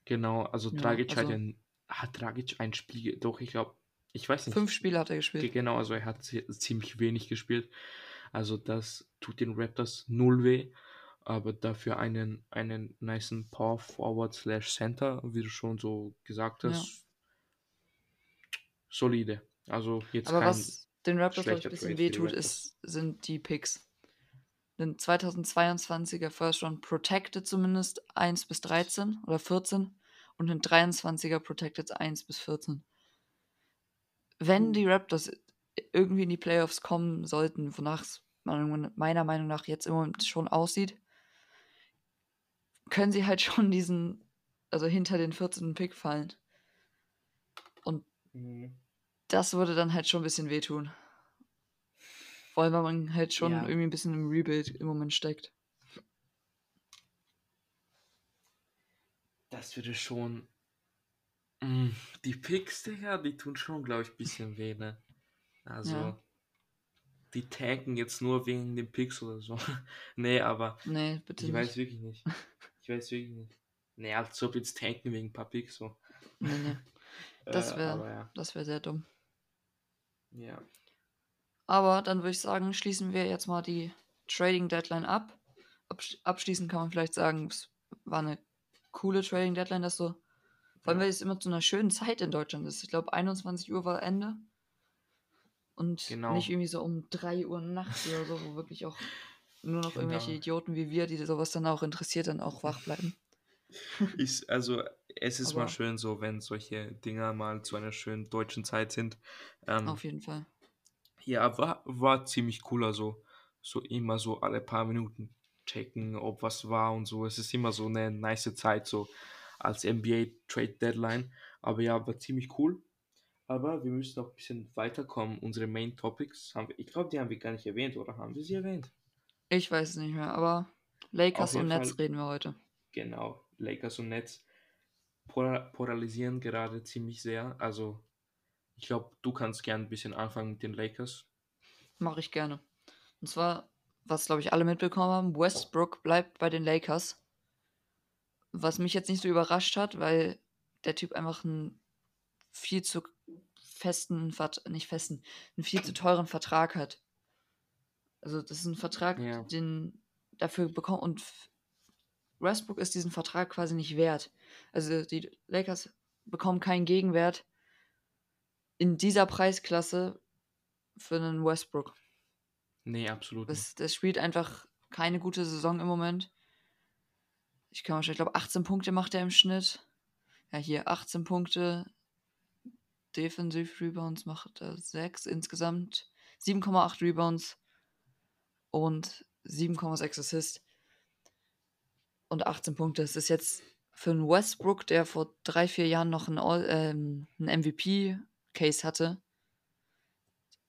Genau, also Ja, Dragic hat, also- ein, hat Dragic ein Spiel, doch, ich glaube, ich weiß nicht. Fünf Spiele hat er Ge- gespielt. Genau, also er hat zi- ziemlich wenig gespielt. Also das tut den Raptors null weh, aber dafür einen, einen nicen Power Forward slash Center, wie du schon so gesagt Ja. hast, solide. Also jetzt Aber kein, was den Raptors, ein bisschen wehtut, Raptors. ist, sind die Picks. Den 2022er First Round Protected zumindest 1 bis 13 oder 14 und den 23er Protected 1 bis 14. Wenn die Raptors irgendwie in die Playoffs kommen sollten, wonach es meiner meiner Meinung nach jetzt im Moment schon aussieht, können sie halt schon diesen, also hinter den 14. Pick fallen. Und Mhm. das würde dann halt schon ein bisschen wehtun. Vor allem, weil man halt schon Ja. irgendwie ein bisschen im Rebuild im Moment steckt. Das würde schon. Mm, Die Picks, Digga, die tun schon, glaube ich, ein bisschen weh, ne? Also, Ja. die tanken jetzt nur wegen den Picks oder so. nee, aber Nee, bitte ich nicht. weiß wirklich nicht. Ich weiß wirklich nicht. Nee, als ob jetzt tanken wegen ein paar Picks so. Nee, nee. Das Äh, wär- aber ja. Das wäre sehr dumm. ja. Aber dann würde ich sagen, schließen wir jetzt mal die Trading Deadline ab. Absch abschließend kann man vielleicht sagen, es war eine coole Trading Deadline, dass so, vor allem, weil es immer zu einer schönen Zeit in Deutschland ist. Ich glaube, 21 Uhr war Ende. Und Genau. nicht irgendwie so um 3 Uhr nachts oder so, wo wirklich auch nur noch irgendwelche Genau. Idioten wie wir, die sowas dann auch interessiert, dann auch wach bleiben. Ist, also, es ist mal Aber- schön so, wenn solche Dinger mal zu einer schönen deutschen Zeit sind. Ähm, Auf jeden Fall. Ja, war, war ziemlich cool, also so immer so alle paar Minuten checken, ob was war und so. Es ist immer so eine nice Zeit, so als NBA Trade Deadline. Aber ja, war ziemlich cool. Aber wir müssen noch ein bisschen weiterkommen. Unsere Main Topics haben wir, ich glaube, die haben wir gar nicht erwähnt, oder haben wir sie erwähnt? Ich weiß es nicht mehr, aber Lakers und Nets reden wir heute. Genau, Lakers und Nets polar- polarisieren gerade ziemlich sehr. Also, ich glaube, du kannst gern ein bisschen anfangen mit den Lakers. Mache ich gerne. Und zwar, was glaube ich alle mitbekommen haben, Westbrook bleibt bei den Lakers. Was mich jetzt nicht so überrascht hat, weil der Typ einfach einen viel zu festen, nicht festen, einen viel zu teuren Vertrag hat. Also das ist ein Vertrag, Ja. den dafür bekommt und Westbrook ist diesen Vertrag quasi nicht wert. Also die Lakers bekommen keinen Gegenwert in dieser Preisklasse für einen Westbrook. Nee, absolut. Das, das spielt einfach keine gute Saison im Moment. Ich kann wahrscheinlich, ich glaube, 18 Punkte macht er im Schnitt. Ja, hier 18 Punkte. Defensive Rebounds macht er 6 insgesamt. 7,8 Rebounds und 7,6 Assists. Und 18 Punkte. Das ist jetzt für einen Westbrook, der vor drei, vier Jahren noch All- ähm, einen MVP-Case hatte,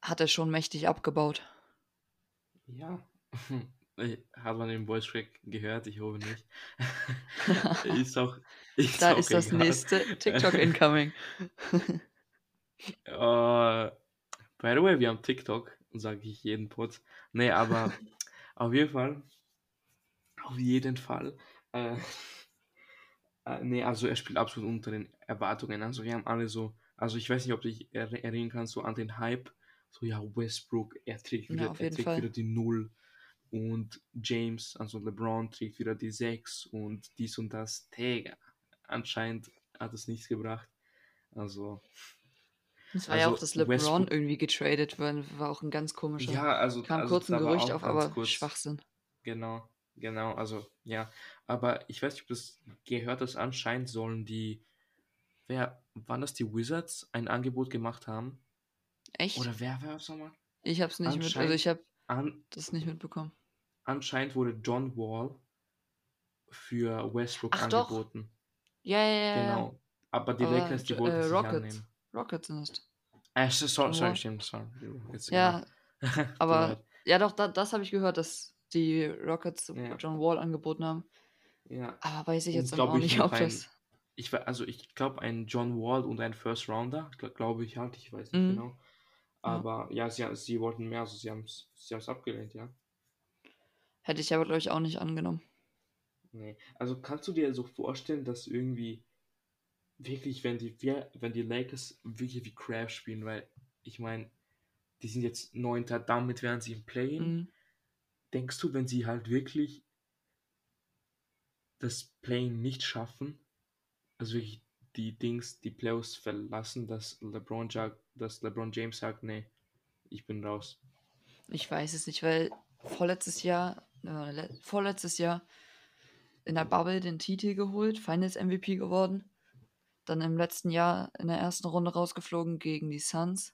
hat er schon mächtig abgebaut. Ja. Hat man den Voice Track gehört? Ich hoffe nicht. ist auch. Ist Da auch ist das egal. nächste TikTok incoming. Äh, by the way, wir haben TikTok, sage ich jeden Pod. Nee, aber auf jeden Fall. Auf jeden Fall. Äh, äh, nee, also er spielt absolut unter den Erwartungen. Also wir haben alle so. Also ich weiß nicht, ob du dich er erinnern kannst, so an den Hype. So, ja, Westbrook, er trägt Ja, wieder, auf er trägt Fall. wieder die Null. Und James, also LeBron, trägt wieder die 6 und dies und das. Digga, anscheinend hat es nichts gebracht. Also, Es war ja Also auch, dass LeBron Westbrook- irgendwie getradet wurde. War auch ein ganz komischer. ja, also. kam also kurz ein Gerücht auf, aber kurz- Schwachsinn. Genau, genau, also ja. Aber ich weiß nicht, ob du das gehört hast, anscheinend sollen die, wer, waren das die Wizards, ein Angebot gemacht haben? Echt? Oder wer war es nochmal? ich hab's nicht mit, also ich habe An, das nicht mitbekommen. anscheinend wurde John Wall für Westbrook Ach doch. angeboten. Ja, ja, ja. ja. Genau. Aber die Lakers, die äh, wollten es nicht Rockets. annehmen. Rockets sind es. Äh, so- sorry, sorry, stimmt, sorry. Jetzt, Ja, genau. Aber ja doch, da, das habe ich gehört, dass die Rockets Ja. John Wall angeboten haben. Ja. Aber weiß ich jetzt auch ich nicht, ob das. Ich, also ich glaube, ein John Wall und ein First Rounder, glaube ich halt, ich weiß nicht Mhm. genau. Aber ja, sie, sie wollten mehr, also sie haben es sie haben's abgelehnt, ja. Hätte ich aber, glaube ich, auch nicht angenommen. Nee. Also kannst du dir so vorstellen, dass irgendwie wirklich, wenn die, wenn die Lakers wirklich wie Crab spielen, weil ich meine, die sind jetzt neunter, damit wären sie im Play. Mhm. Denkst du, wenn sie halt wirklich das Play nicht schaffen, also wirklich die Dings, die Playoffs verlassen, dass LeBron, dass LeBron James sagt, nee, ich bin raus. Ich weiß es nicht, weil vorletztes Jahr, äh, vorletztes Jahr in der Bubble den Titel geholt, Finals MVP geworden. Dann im letzten Jahr in der ersten Runde rausgeflogen gegen die Suns.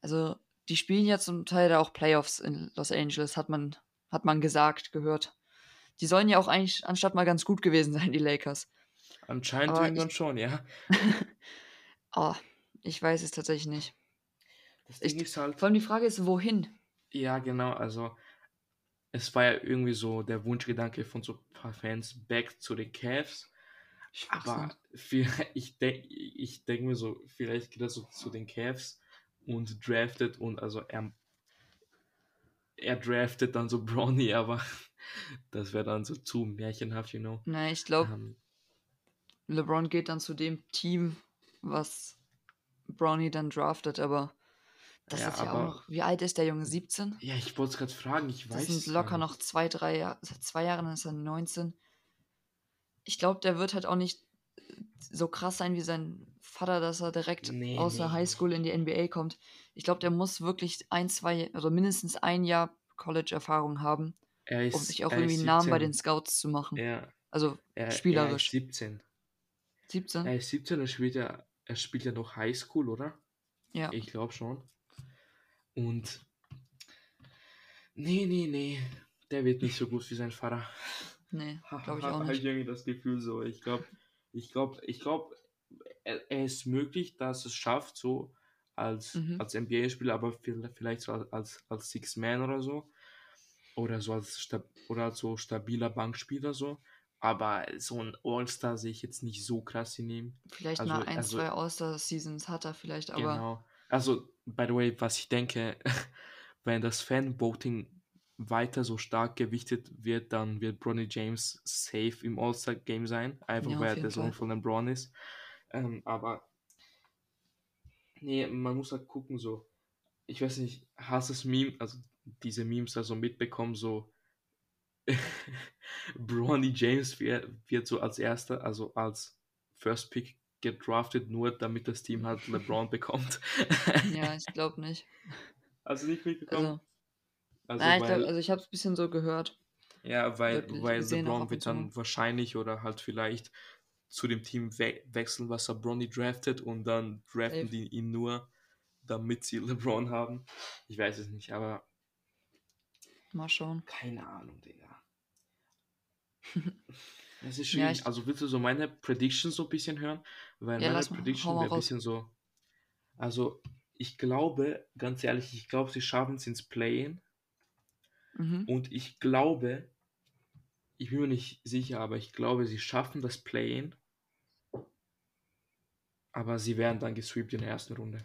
Also, die spielen ja zum Teil auch Playoffs in Los Angeles, hat man, hat man gesagt, gehört. Die sollen ja auch eigentlich anstatt mal ganz gut gewesen sein, die Lakers. Anscheinend Aber irgendwann ich, schon, ja. oh, ich weiß es tatsächlich nicht. Das Ding ich, ist halt. Vor allem die Frage ist, wohin? Ja, genau, also es war ja irgendwie so der Wunschgedanke von so ein paar Fans, back zu den Cavs. Aber ich denke ich denk mir so, vielleicht geht er so zu den Cavs und draftet und also er, er draftet dann so Bronny, aber das wäre dann so zu märchenhaft, you know. Nein, ich glaube, ähm, LeBron geht dann zu dem Team, was Bronny dann draftet, aber das ja, ist ja auch noch. Wie alt ist der Junge? 17? Ja, ich wollte es gerade fragen, ich weiß. Das sind locker noch zwei, drei Jahre. Seit zwei Jahren ist er 19. Ich glaube, der wird halt auch nicht so krass sein wie sein Vater, dass er direkt nee, aus nee. der Highschool in die NBA kommt. Ich glaube, der muss wirklich ein, zwei, also mindestens ein Jahr College-Erfahrung haben, ist, um sich auch irgendwie einen Namen bei den Scouts zu machen. Ja. Also er, spielerisch. Er ist 17. 17? Er ist 17, er spielt ja, er spielt ja noch Highschool, oder? Ja. Ich glaube schon. Und nee, nee, nee, der wird nicht so gut wie sein Vater. Nee, glaube ich auch nicht. Habe ich irgendwie das Gefühl so. Ich glaube, ich glaube, ich glaube, er, er, ist möglich, dass es schafft, so als, mhm. als NBA-Spieler, aber vielleicht so als, als Six-Man oder so. Oder so als oder als so stabiler Bankspieler so. Aber so ein All-Star sehe ich jetzt nicht so krass in ihm. Vielleicht also, mal ein, also, zwei All-Star-Seasons hat er vielleicht, aber. Genau. Also, by the way, was ich denke, wenn das Fan-Voting weiter so stark gewichtet wird, dann wird Bronny James safe im All-Star-Game sein. Einfach ja, weil er der Sohn von dem Braun ist. Ähm, aber nee, man muss halt gucken, so. Ich weiß nicht, hast das Meme, also diese Memes da so mitbekommen, so Bronny James wird, wird so als erster, also als First Pick gedraftet, nur damit das Team halt LeBron bekommt. ja, ich glaube nicht. Also nicht mitbekommen? Also, also, Nein, ich glaub, also ich habe es ein bisschen so gehört. Ja, weil, weil LeBron wird dann wahrscheinlich oder halt vielleicht zu dem Team we wechseln, was er Bronny draftet und dann draften Safe. die ihn nur, damit sie LeBron haben. Ich weiß es nicht, aber mal schauen. Keine Ahnung, Digga. Es ist schwierig. Ja, also willst du so meine Prediction so ein bisschen hören? Weil ja, meine Prediction wäre ein bisschen so. Also ich glaube, ganz ehrlich, ich glaube, sie schaffen es ins Play-In. Mhm. Und ich glaube, ich bin mir nicht sicher, aber ich glaube, sie schaffen das Play-In. Aber sie werden dann gesweept in der ersten Runde.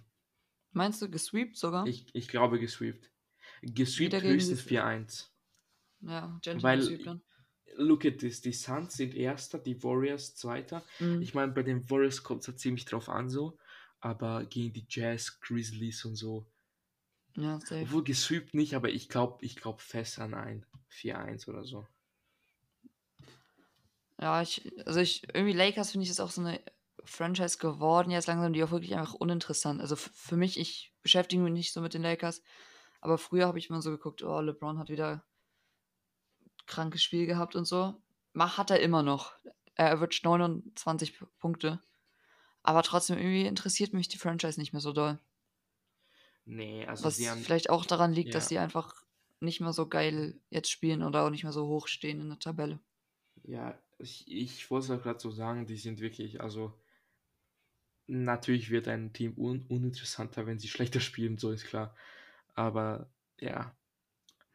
Meinst du gesweept sogar? Ich, ich glaube gesweept. Gesweept höchstens 4-1. Ja, Gentle Weil. Look at this, die Suns sind Erster, die Warriors Zweiter. Mhm. Ich meine, bei den Warriors kommt es halt ziemlich drauf an so, aber gegen die Jazz, Grizzlies und so, ja, safe. Obwohl gesweept nicht, aber ich glaube ich glaub fest an ein 4-1 oder so. Ja, ich, also ich, irgendwie Lakers finde ich ist auch so eine Franchise geworden, jetzt langsam, die auch wirklich einfach uninteressant. Also für mich, ich beschäftige mich nicht so mit den Lakers, aber früher habe ich immer so geguckt, oh, LeBron hat wieder krankes Spiel gehabt und so. Mach hat er immer noch. Er averaged 29 Punkte. Aber trotzdem irgendwie interessiert mich die Franchise nicht mehr so doll. Nee, also Was sie haben. vielleicht auch daran liegt, ja. dass sie einfach nicht mehr so geil jetzt spielen oder auch nicht mehr so hoch stehen in der Tabelle. Ja, ich, ich wollte es gerade so sagen, die sind wirklich, also natürlich wird ein Team un uninteressanter, wenn sie schlechter spielen, so ist klar. Aber ja,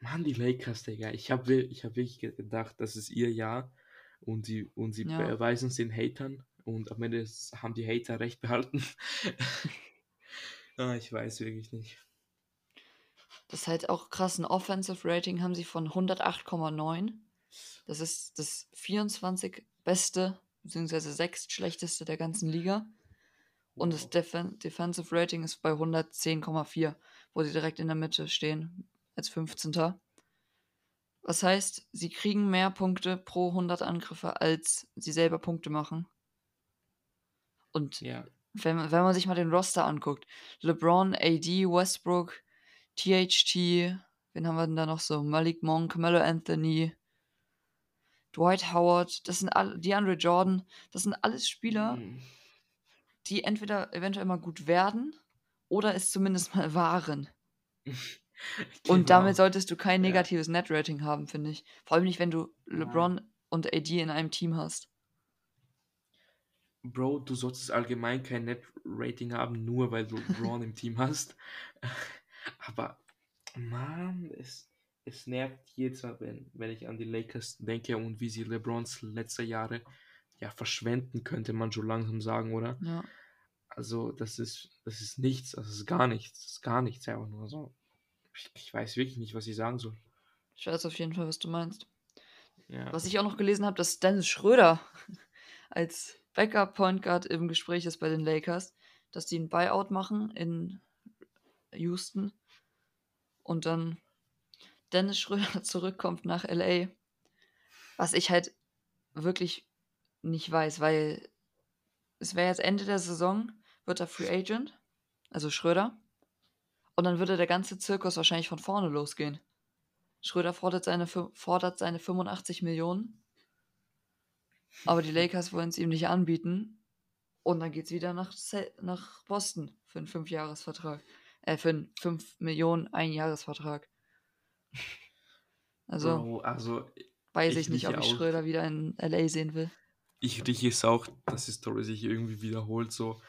Mann, die Lakers, Digga, ich habe ich hab wirklich gedacht, das ist ihr Jahr und sie, und sie ja. beweisen es den Hatern und am Ende haben die Hater recht behalten. Ah, ich weiß wirklich nicht. Das ist halt auch krass. Ein Offensive Rating haben sie von 108,9. Das ist das 24 beste, beziehungsweise 6 schlechteste der ganzen Liga. Und das. Defen Defensive Rating ist bei 110,4, wo sie direkt in der Mitte stehen, als 15. Was heißt, sie kriegen mehr Punkte pro 100 Angriffe, als sie selber Punkte machen. Und Ja. wenn, man- wenn man sich mal den Roster anguckt, LeBron, AD, Westbrook, THT, wen haben wir denn da noch so? Malik Monk, Melo Anthony, Dwight Howard, das sind alle, DeAndre Jordan, das sind alles Spieler, Mm, die entweder eventuell mal gut werden oder es zumindest mal waren. Und Genau. damit solltest du kein Ja. negatives Net-Rating haben, finde ich. Vor allem nicht, wenn du LeBron und AD in einem Team hast. Bro, du solltest allgemein kein Net-Rating haben, nur weil du LeBron im Team hast. Aber, Mann, es, es nervt jedes Mal, wenn, wenn ich an die Lakers denke und wie sie LeBrons letzte Jahre ja verschwenden, könnte man schon langsam sagen, oder? Ja. Also, das ist, das ist nichts, das ist gar nichts, das ist gar nichts, einfach nur so. Ich, ich weiß wirklich nicht, was ich sagen soll. Ich weiß auf jeden Fall, was du meinst. Ja. Was ich auch noch gelesen habe, dass Dennis Schröder als Backup Point Guard im Gespräch ist bei den Lakers, dass die einen Buyout machen in Houston und dann Dennis Schröder zurückkommt nach LA. Was ich halt wirklich nicht weiß, weil es wäre jetzt Ende der Saison, wird er Free Agent, also Schröder. Und dann würde der ganze Zirkus wahrscheinlich von vorne losgehen. Schröder fordert seine, fordert seine 85 Millionen. Aber die Lakers wollen es ihm nicht anbieten. Und dann geht es wieder nach, nach Boston für einen 5-Jahres-Vertrag. Äh, für einen 5 Millionen Einjahresvertrag. Also Bro, also weiß ich ich nicht, ob ich auch- Schröder wieder in LA sehen will. ich rieche es auch, dass die Story sich irgendwie wiederholt, so.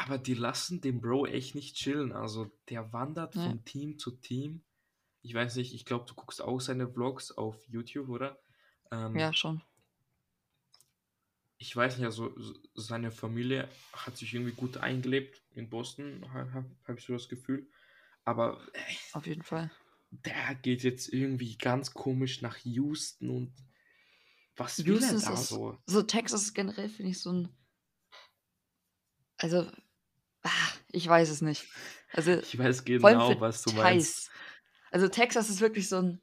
Aber die lassen den Bro echt nicht chillen. Also der wandert Nee. von Team zu Team. Ich weiß nicht, ich glaube, du guckst auch seine Vlogs auf YouTube, oder? Ähm, Ja, schon. Ich weiß nicht, also seine Familie hat sich irgendwie gut eingelebt in Boston, habe hab, ich so das Gefühl. Aber äh, Auf jeden Fall. der geht jetzt irgendwie ganz komisch nach Houston und was will Houston er ist da das- so? So, Texas ist generell, finde ich, so ein. Also, ah, ich weiß es nicht. Also, Ich weiß genau, was du meinst. Thais. Also, Texas ist wirklich so ein.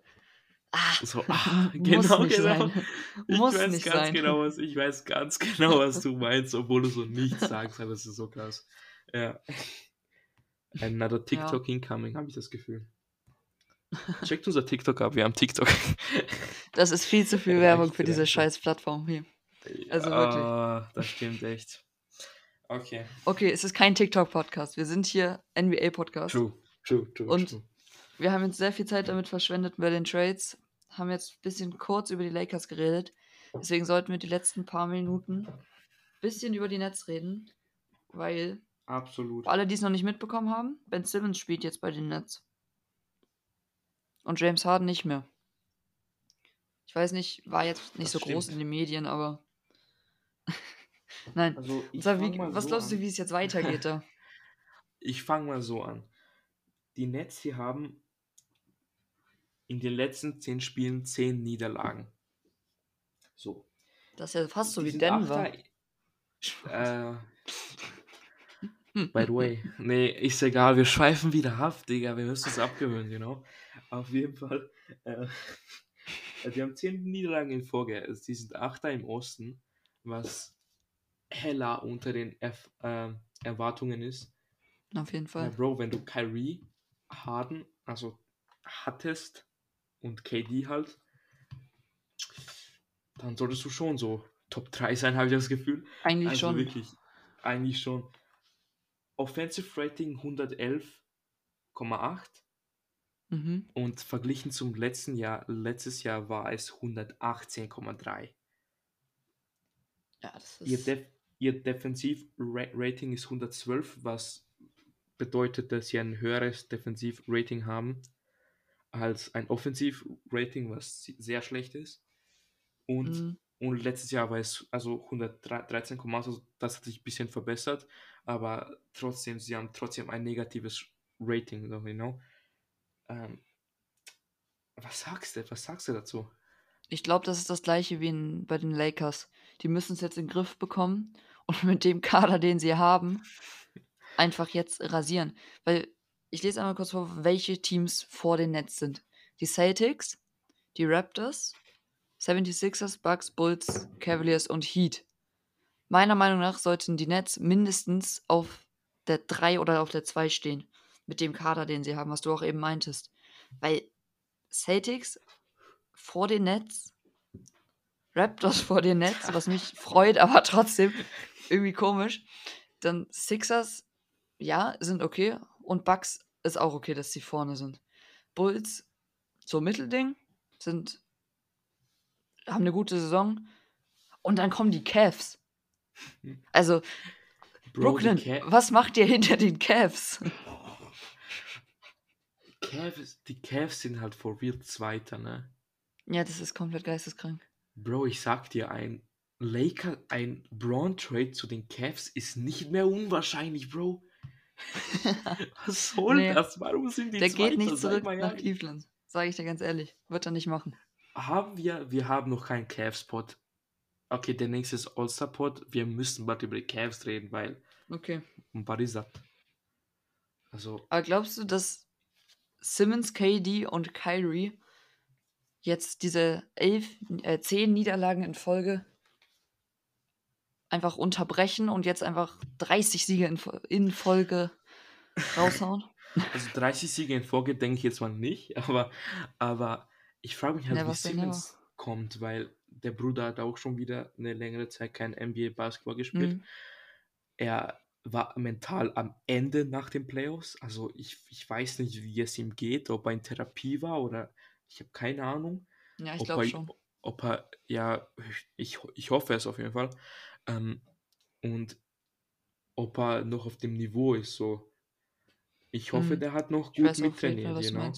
Ah, So, ah, muss genau, nicht genau. sein. Ich Muss weiß nicht ganz sein. genau, was ich weiß ganz genau, was du meinst, obwohl du so nichts sagst, aber es ist so krass. Ja. Another TikTok incoming, habe ich das Gefühl. Checkt unser TikTok ab, wir haben TikTok. Das ist viel zu viel Ja, Werbung echt, für diese echt. scheiß Plattform hier. Also wirklich. Ah, das stimmt echt. Okay. Okay, es ist kein TikTok-Podcast. Wir sind hier NBA-Podcast. True, true, true. Und- true. Wir haben jetzt sehr viel Zeit damit verschwendet bei den Trades. Haben jetzt ein bisschen kurz über die Lakers geredet. Deswegen sollten wir die letzten paar Minuten ein bisschen über die Nets reden. Weil, Absolut. für alle, die es noch nicht mitbekommen haben, Ben Simmons spielt jetzt bei den Nets. Und James Harden nicht mehr. Ich weiß nicht, war jetzt nicht Das so groß stimmt. in den Medien, aber. Nein. Also, zwar, wie, was so glaubst du, wie es jetzt weitergeht da? Ich fange mal so an. Die Nets hier haben in den letzten zehn Spielen zehn Niederlagen. So. Das ist ja fast so Die wie Denver. Achter, äh, by the way. Nee, ist egal, wir schweifen wieder ab, Digga. Wir müssen uns abgewöhnen, genau. Auf jeden Fall. Äh, die haben zehn Niederlagen in Folge. Also die sind Achter im Osten, was heller unter den Erf äh, Erwartungen ist. Auf jeden Ja, Fall. Bro, wenn du Kyrie, Harden, also hattest und KD halt, dann solltest du schon so Top 3 sein, habe ich das Gefühl. Eigentlich Also schon. wirklich, eigentlich schon. Offensive Rating 111,8 Mhm. und verglichen zum letzten Jahr, letztes Jahr war es 118,3. Ja, das Ihr, ist. Def ihr Defensiv-Rating ist 112, was bedeutet, dass sie ein höheres Defensiv-Rating haben als ein Offensiv-Rating, was se- sehr schlecht ist. Und Mhm. Und letztes Jahr war es also 113, also das hat sich ein bisschen verbessert, aber trotzdem, sie haben trotzdem ein negatives Rating, you know. Ähm, was sagst du? Was sagst du dazu? Ich glaube, das ist das gleiche wie in, bei den Lakers. Die müssen es jetzt in den Griff bekommen und mit dem Kader, den sie haben, einfach jetzt rasieren. Weil ich lese einmal kurz vor, welche Teams vor den Nets sind. Die Celtics, die Raptors, 76ers, Bucks, Bulls, Cavaliers und Heat. Meiner Meinung nach sollten die Nets mindestens auf der 3 oder auf der 2 stehen. Mit dem Kader, den sie haben, was du auch eben meintest. Weil Celtics vor den Nets, Raptors vor den Nets, was mich freut, aber trotzdem irgendwie komisch. Dann Sixers, ja, sind okay. Und Bucks ist auch okay, dass sie vorne sind. Bulls, so Mittelding, sind, haben eine gute Saison. Und dann kommen die Cavs. Also, Bro, Brooklyn, was macht ihr hinter den Cavs? Cavs, die Cavs sind halt vor real Zweiter, ne? Ja, das ist komplett geisteskrank. Bro, ich sag dir, ein Laker, ein Braun Trade zu den Cavs ist nicht mehr unwahrscheinlich, Bro. Was soll nee, das? Warum sind die Der Zweiter? geht nicht zurück nach Cleveland. Sage ich dir ganz ehrlich. Wird er nicht machen. Haben wir, wir haben noch keinen Cavs-Spot. Okay, der nächste ist All-Star-Pod. Wir müssen bald über die Cavs reden, weil. Okay. Ist das? Also. Aber glaubst du, dass Simmons, KD und Kyrie jetzt diese elf, äh, zehn Niederlagen in Folge einfach unterbrechen und jetzt einfach 30 Siege in, in Folge raushauen? Also 30 Siege in Folge denke ich jetzt mal nicht, aber, aber ich frage mich halt, never wie Simmons kommt, weil der Bruder hat auch schon wieder eine längere Zeit kein NBA-Basketball gespielt. Mhm. Er war mental am Ende nach den Playoffs. Also ich, ich weiß nicht, wie es ihm geht, ob er in Therapie war oder ich habe keine Ahnung. Ja, ich glaube schon. Ob er, ja, ich, ich hoffe es auf jeden Fall. Ähm, und ob er noch auf dem Niveau ist, so. Ich hoffe, hm. der hat noch gut mittrainiert, genau.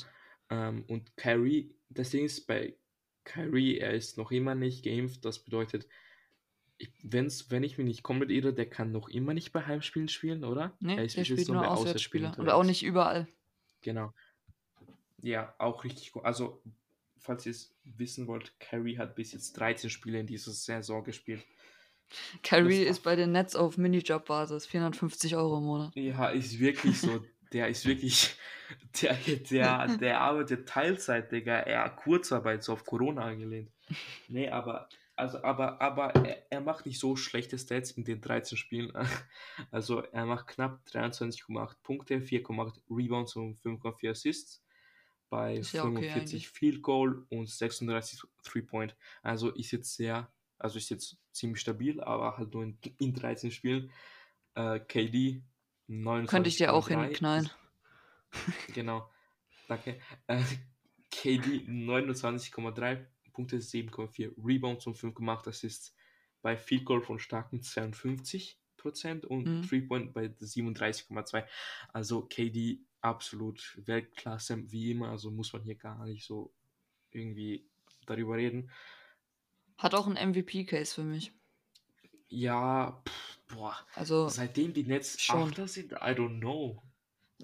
Ähm, und Kyrie, das Ding ist bei Kyrie, er ist noch immer nicht geimpft. Das bedeutet, ich, wenn's, wenn ich mich nicht komplett irre, der kann noch immer nicht bei Heimspielen spielen, oder? Nee, er ist der spielt nur Auswärtsspieler. Oder auch nicht überall. Genau. Ja, auch richtig gut. Also, falls ihr es wissen wollt, Carrie hat bis jetzt 13 Spiele in dieser Saison gespielt. Carrie ist bei den Nets auf Minijob-Basis, 450 Euro im Monat. Ja, ist wirklich so. der ist wirklich, der, der, der arbeitet Teilzeit, Digga. Er Kurzarbeit, so auf Corona angelehnt. Nee, aber, also, aber, aber er, er macht nicht so schlechte Stats in den 13 Spielen. Also, er macht knapp 23,8 Punkte, 4,8 Rebounds und 5,4 Assists bei ja 45 okay Field Goal und 36 Three Point. Also ist jetzt sehr, also ist jetzt ziemlich stabil, aber halt nur in, in 13 Spielen. Äh, KD 29. Könnte ich dir auch hinknallen. Genau, danke. Äh, KD 29,3 Punkte, 7,4 Rebounds und 5,8 Assists bei Field Goal von starken 52% und mhm. Three Point bei 37,2. Also KD absolut Weltklasse, wie immer, also muss man hier gar nicht so irgendwie darüber reden. Hat auch ein MVP-Case für mich. Ja, pff, boah. Also seitdem die Nets schon. Achter sind, I don't know.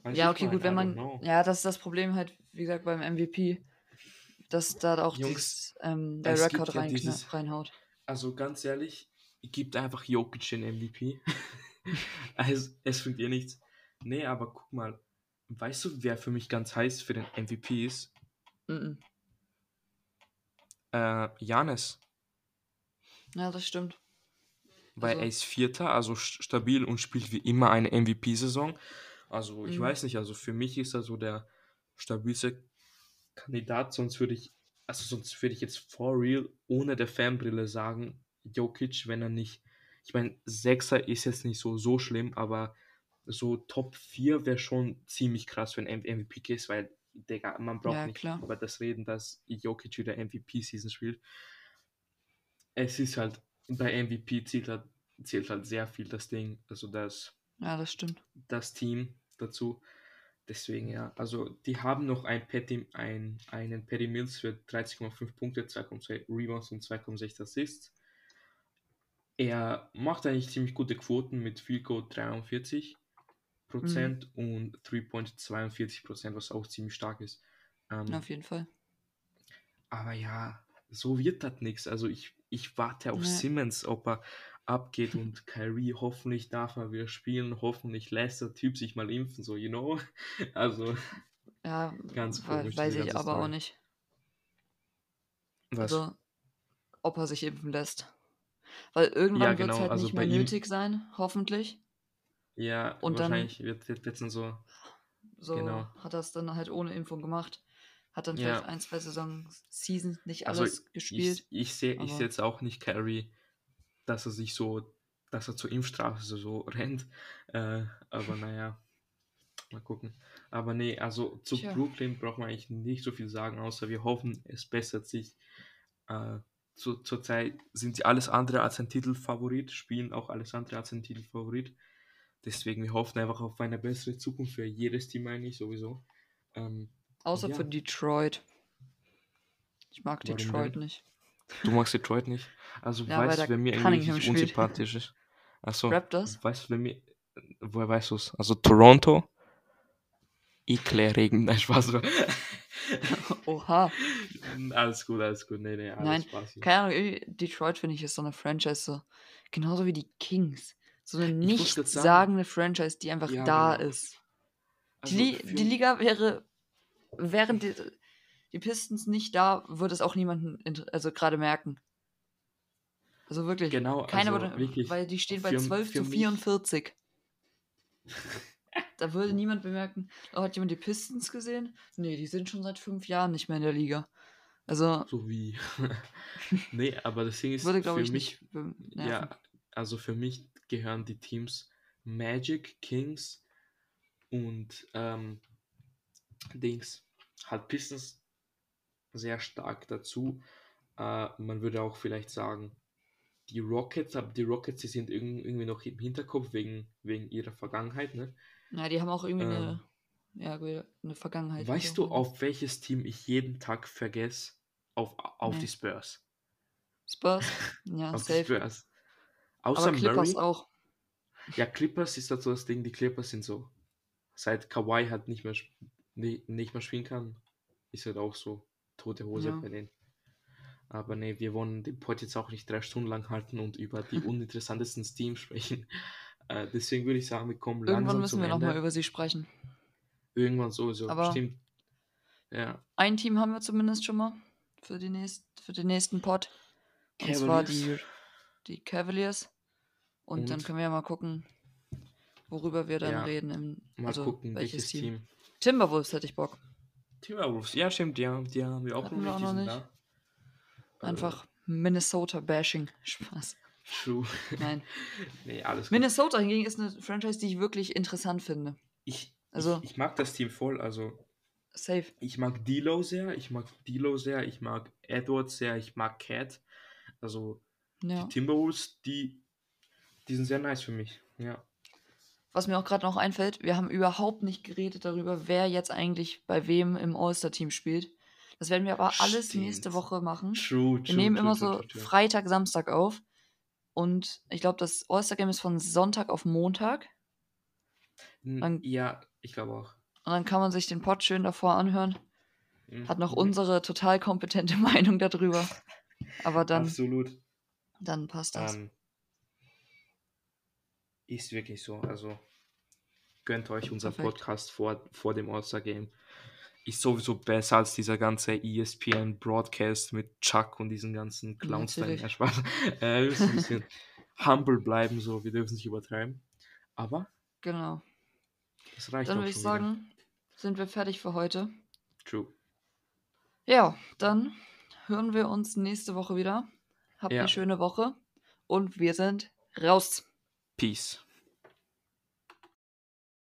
Weiß ja, okay, gut, wenn man. Ja, das ist das Problem halt, wie gesagt, beim MVP, dass da auch Jungs, dieses, ähm, der Rekord rein, ja dieses, reinhaut. Also ganz ehrlich, gibt einfach Jokic den MVP. also, es bringt ihr nichts. Nee, aber guck mal, Weißt du, wer für mich ganz heiß für den MVP ist? Mhm. Äh, Janis. Ja, das stimmt. Weil also. er ist Vierter, also stabil und spielt wie immer eine MVP-Saison. Also ich mhm. weiß nicht, also für mich ist er so der stabilste Kandidat, sonst würde ich, also sonst würde ich jetzt for real ohne der Fanbrille sagen, Jokic, wenn er nicht, ich meine, Sechser ist jetzt nicht so, so schlimm, aber so Top 4 wäre schon ziemlich krass, wenn MVP ist, weil Digga, man braucht ja, nicht klar. über das reden, dass Jokic wieder MVP-Season spielt. Es ist halt, bei MVP zählt halt, zählt halt sehr viel das Ding, also das, ja, das stimmt. Das Team dazu. Deswegen ja, also die haben noch ein Patty, ein, einen Patty Mills für 13,5 Punkte, 2,2 Rebounds und 2,6 Assists. er macht eigentlich ziemlich gute Quoten mit Field Goal 43 Prozent und 3.42 Prozent, was auch ziemlich stark ist. Ähm, Auf jeden Fall. aber ja, so wird das nichts. Also ich, ich warte auf Nee. Simmons, ob er abgeht und Kyrie hoffentlich darf er wieder spielen, hoffentlich lässt der Typ sich mal impfen, so, you know? Also, Ja, Ganz komisch, weiß ich aber auch Story. nicht. was? Also, ob er sich impfen lässt. Weil irgendwann wird es genau, halt also nicht mehr ihm- nötig sein, hoffentlich. Ja, und dann- wahrscheinlich wird wird jetzt dann so, So Genau. hat er es dann halt ohne Impfung gemacht. Hat dann Ja. vielleicht ein, zwei Saisons, Seasons nicht Also, alles gespielt. ich, ich sehe ich seh jetzt auch nicht Kyrie, dass er sich so, dass er zur Impfstraße so, so rennt, äh, aber naja, mal gucken. Aber nee, also zu Tja. Brooklyn braucht man eigentlich nicht so viel sagen, außer wir hoffen, es bessert sich. Äh, zu, zurzeit sind sie alles andere als ein Titelfavorit, spielen auch alles andere als ein Titelfavorit. Deswegen, wir hoffen einfach auf eine bessere Zukunft für jedes Team eigentlich sowieso. Ähm, Außer ja. für Detroit. Ich mag Warum Detroit denn? nicht. du magst Detroit nicht? Also Ja, weißt du, wer mir irgendwie unsympathisch ist? Achso, Raptors? weißt du, wer mir, woher weißt du es? Also Toronto? Eklärregen, nein, Spaß. Oha. alles gut, alles gut, nee, nee, alles Nein, Spaß hier. Keine Ahnung, Detroit finde ich ist so eine Franchise so. Genauso wie die Kings. So eine grad sagen- nichtssagende Franchise, die einfach Ja, da genau. ist. Also die, die Liga wäre, während die, die Pistons nicht da, würde es auch niemanden, also gerade merken. Also wirklich. Genau, Keiner also würde, wirklich, weil die stehen bei für- 12 für zu mich- 44. da würde niemand bemerken, oh, hat jemand die Pistons gesehen? Nee, die sind schon seit fünf Jahren nicht mehr in der Liga. Also So wie. nee, aber das Ding ist, würde, für ich, mich, nicht ja, also für mich gehören die Teams Magic, Kings und ähm, Dings, halt Pistons sehr stark dazu. Äh, man würde auch vielleicht sagen, die Rockets, aber die Rockets, die sind irg- irgendwie noch im Hinterkopf wegen, wegen ihrer Vergangenheit, ne? Ja, die haben auch irgendwie Ähm, eine, ja, eine Vergangenheit. Weißt du, auf welches Team ich jeden Tag vergesse? Auf, auf Nee. die Spurs. Spurs? Ja, auf die safe. Spurs. Außer Aber Clippers Murray. auch. Ja, Clippers ist dazu das Ding, die Clippers sind so. Seit Kawhi halt nicht mehr, nicht mehr spielen kann, ist halt auch so tote Hose Ja. bei denen. Aber nee, wir wollen den Pod jetzt auch nicht drei Stunden lang halten und über die uninteressantesten Teams sprechen. Äh, deswegen würde ich sagen, wir kommen Irgendwann langsam müssen zum wir nochmal über sie sprechen. Irgendwann sowieso, Aber- stimmt. Ja, Ein Team haben wir zumindest schon mal für, die nächst, für den nächsten Pod. Und zwar die, Cavaliers. die Cavaliers. Und, dann Und? können wir ja mal gucken, worüber wir dann Ja, reden. Im, Mal also gucken, welches, Team. Team. Timberwolves hätte ich Bock. Timberwolves, ja stimmt, die haben, die haben wir auch wir nicht, auch noch sind da. Einfach Minnesota-Bashing. Spaß. Äh, true. Nein. nee, alles gut. Minnesota hingegen ist eine Franchise, die ich wirklich interessant finde. Ich, Also- ich, ich mag das Team voll, also Safe. ich mag D'Lo sehr, ich mag D'Lo sehr, ich mag Edwards sehr, ich mag Cat. Also Ja. die Timberwolves, die, die sind sehr nice für mich. Ja. Was mir auch gerade noch einfällt, wir haben überhaupt nicht geredet darüber, wer jetzt eigentlich bei wem im All-Star-Team spielt. Das werden wir aber alles Stimmt. nächste Woche machen. True, true. Wir nehmen true, immer so. Freitag, Samstag auf. Und ich glaube, das All-Star-Game ist von Sonntag auf Montag. Dann- Ja, ich glaube auch. Und dann kann man sich den Pod schön davor anhören. Mhm. Hat noch unsere total kompetente Meinung darüber. Aber dann, Absolut. dann passt das. Ähm, ist wirklich so. Also gönnt euch unser Perfekt. Podcast vor, vor dem All-Star-Game. Ist sowieso besser als dieser ganze ESPN-Broadcast mit Chuck und diesen ganzen Clowns. Ja, Spaß. Äh, wir müssen ein bisschen humble bleiben, so. Wir dürfen es nicht übertreiben. Aber Genau. das reicht Dann würde ich schon sagen, sind wir fertig für heute. wieder. True. Ja, dann hören wir uns nächste Woche wieder. Habt Ja. eine schöne Woche und wir sind raus. Peace.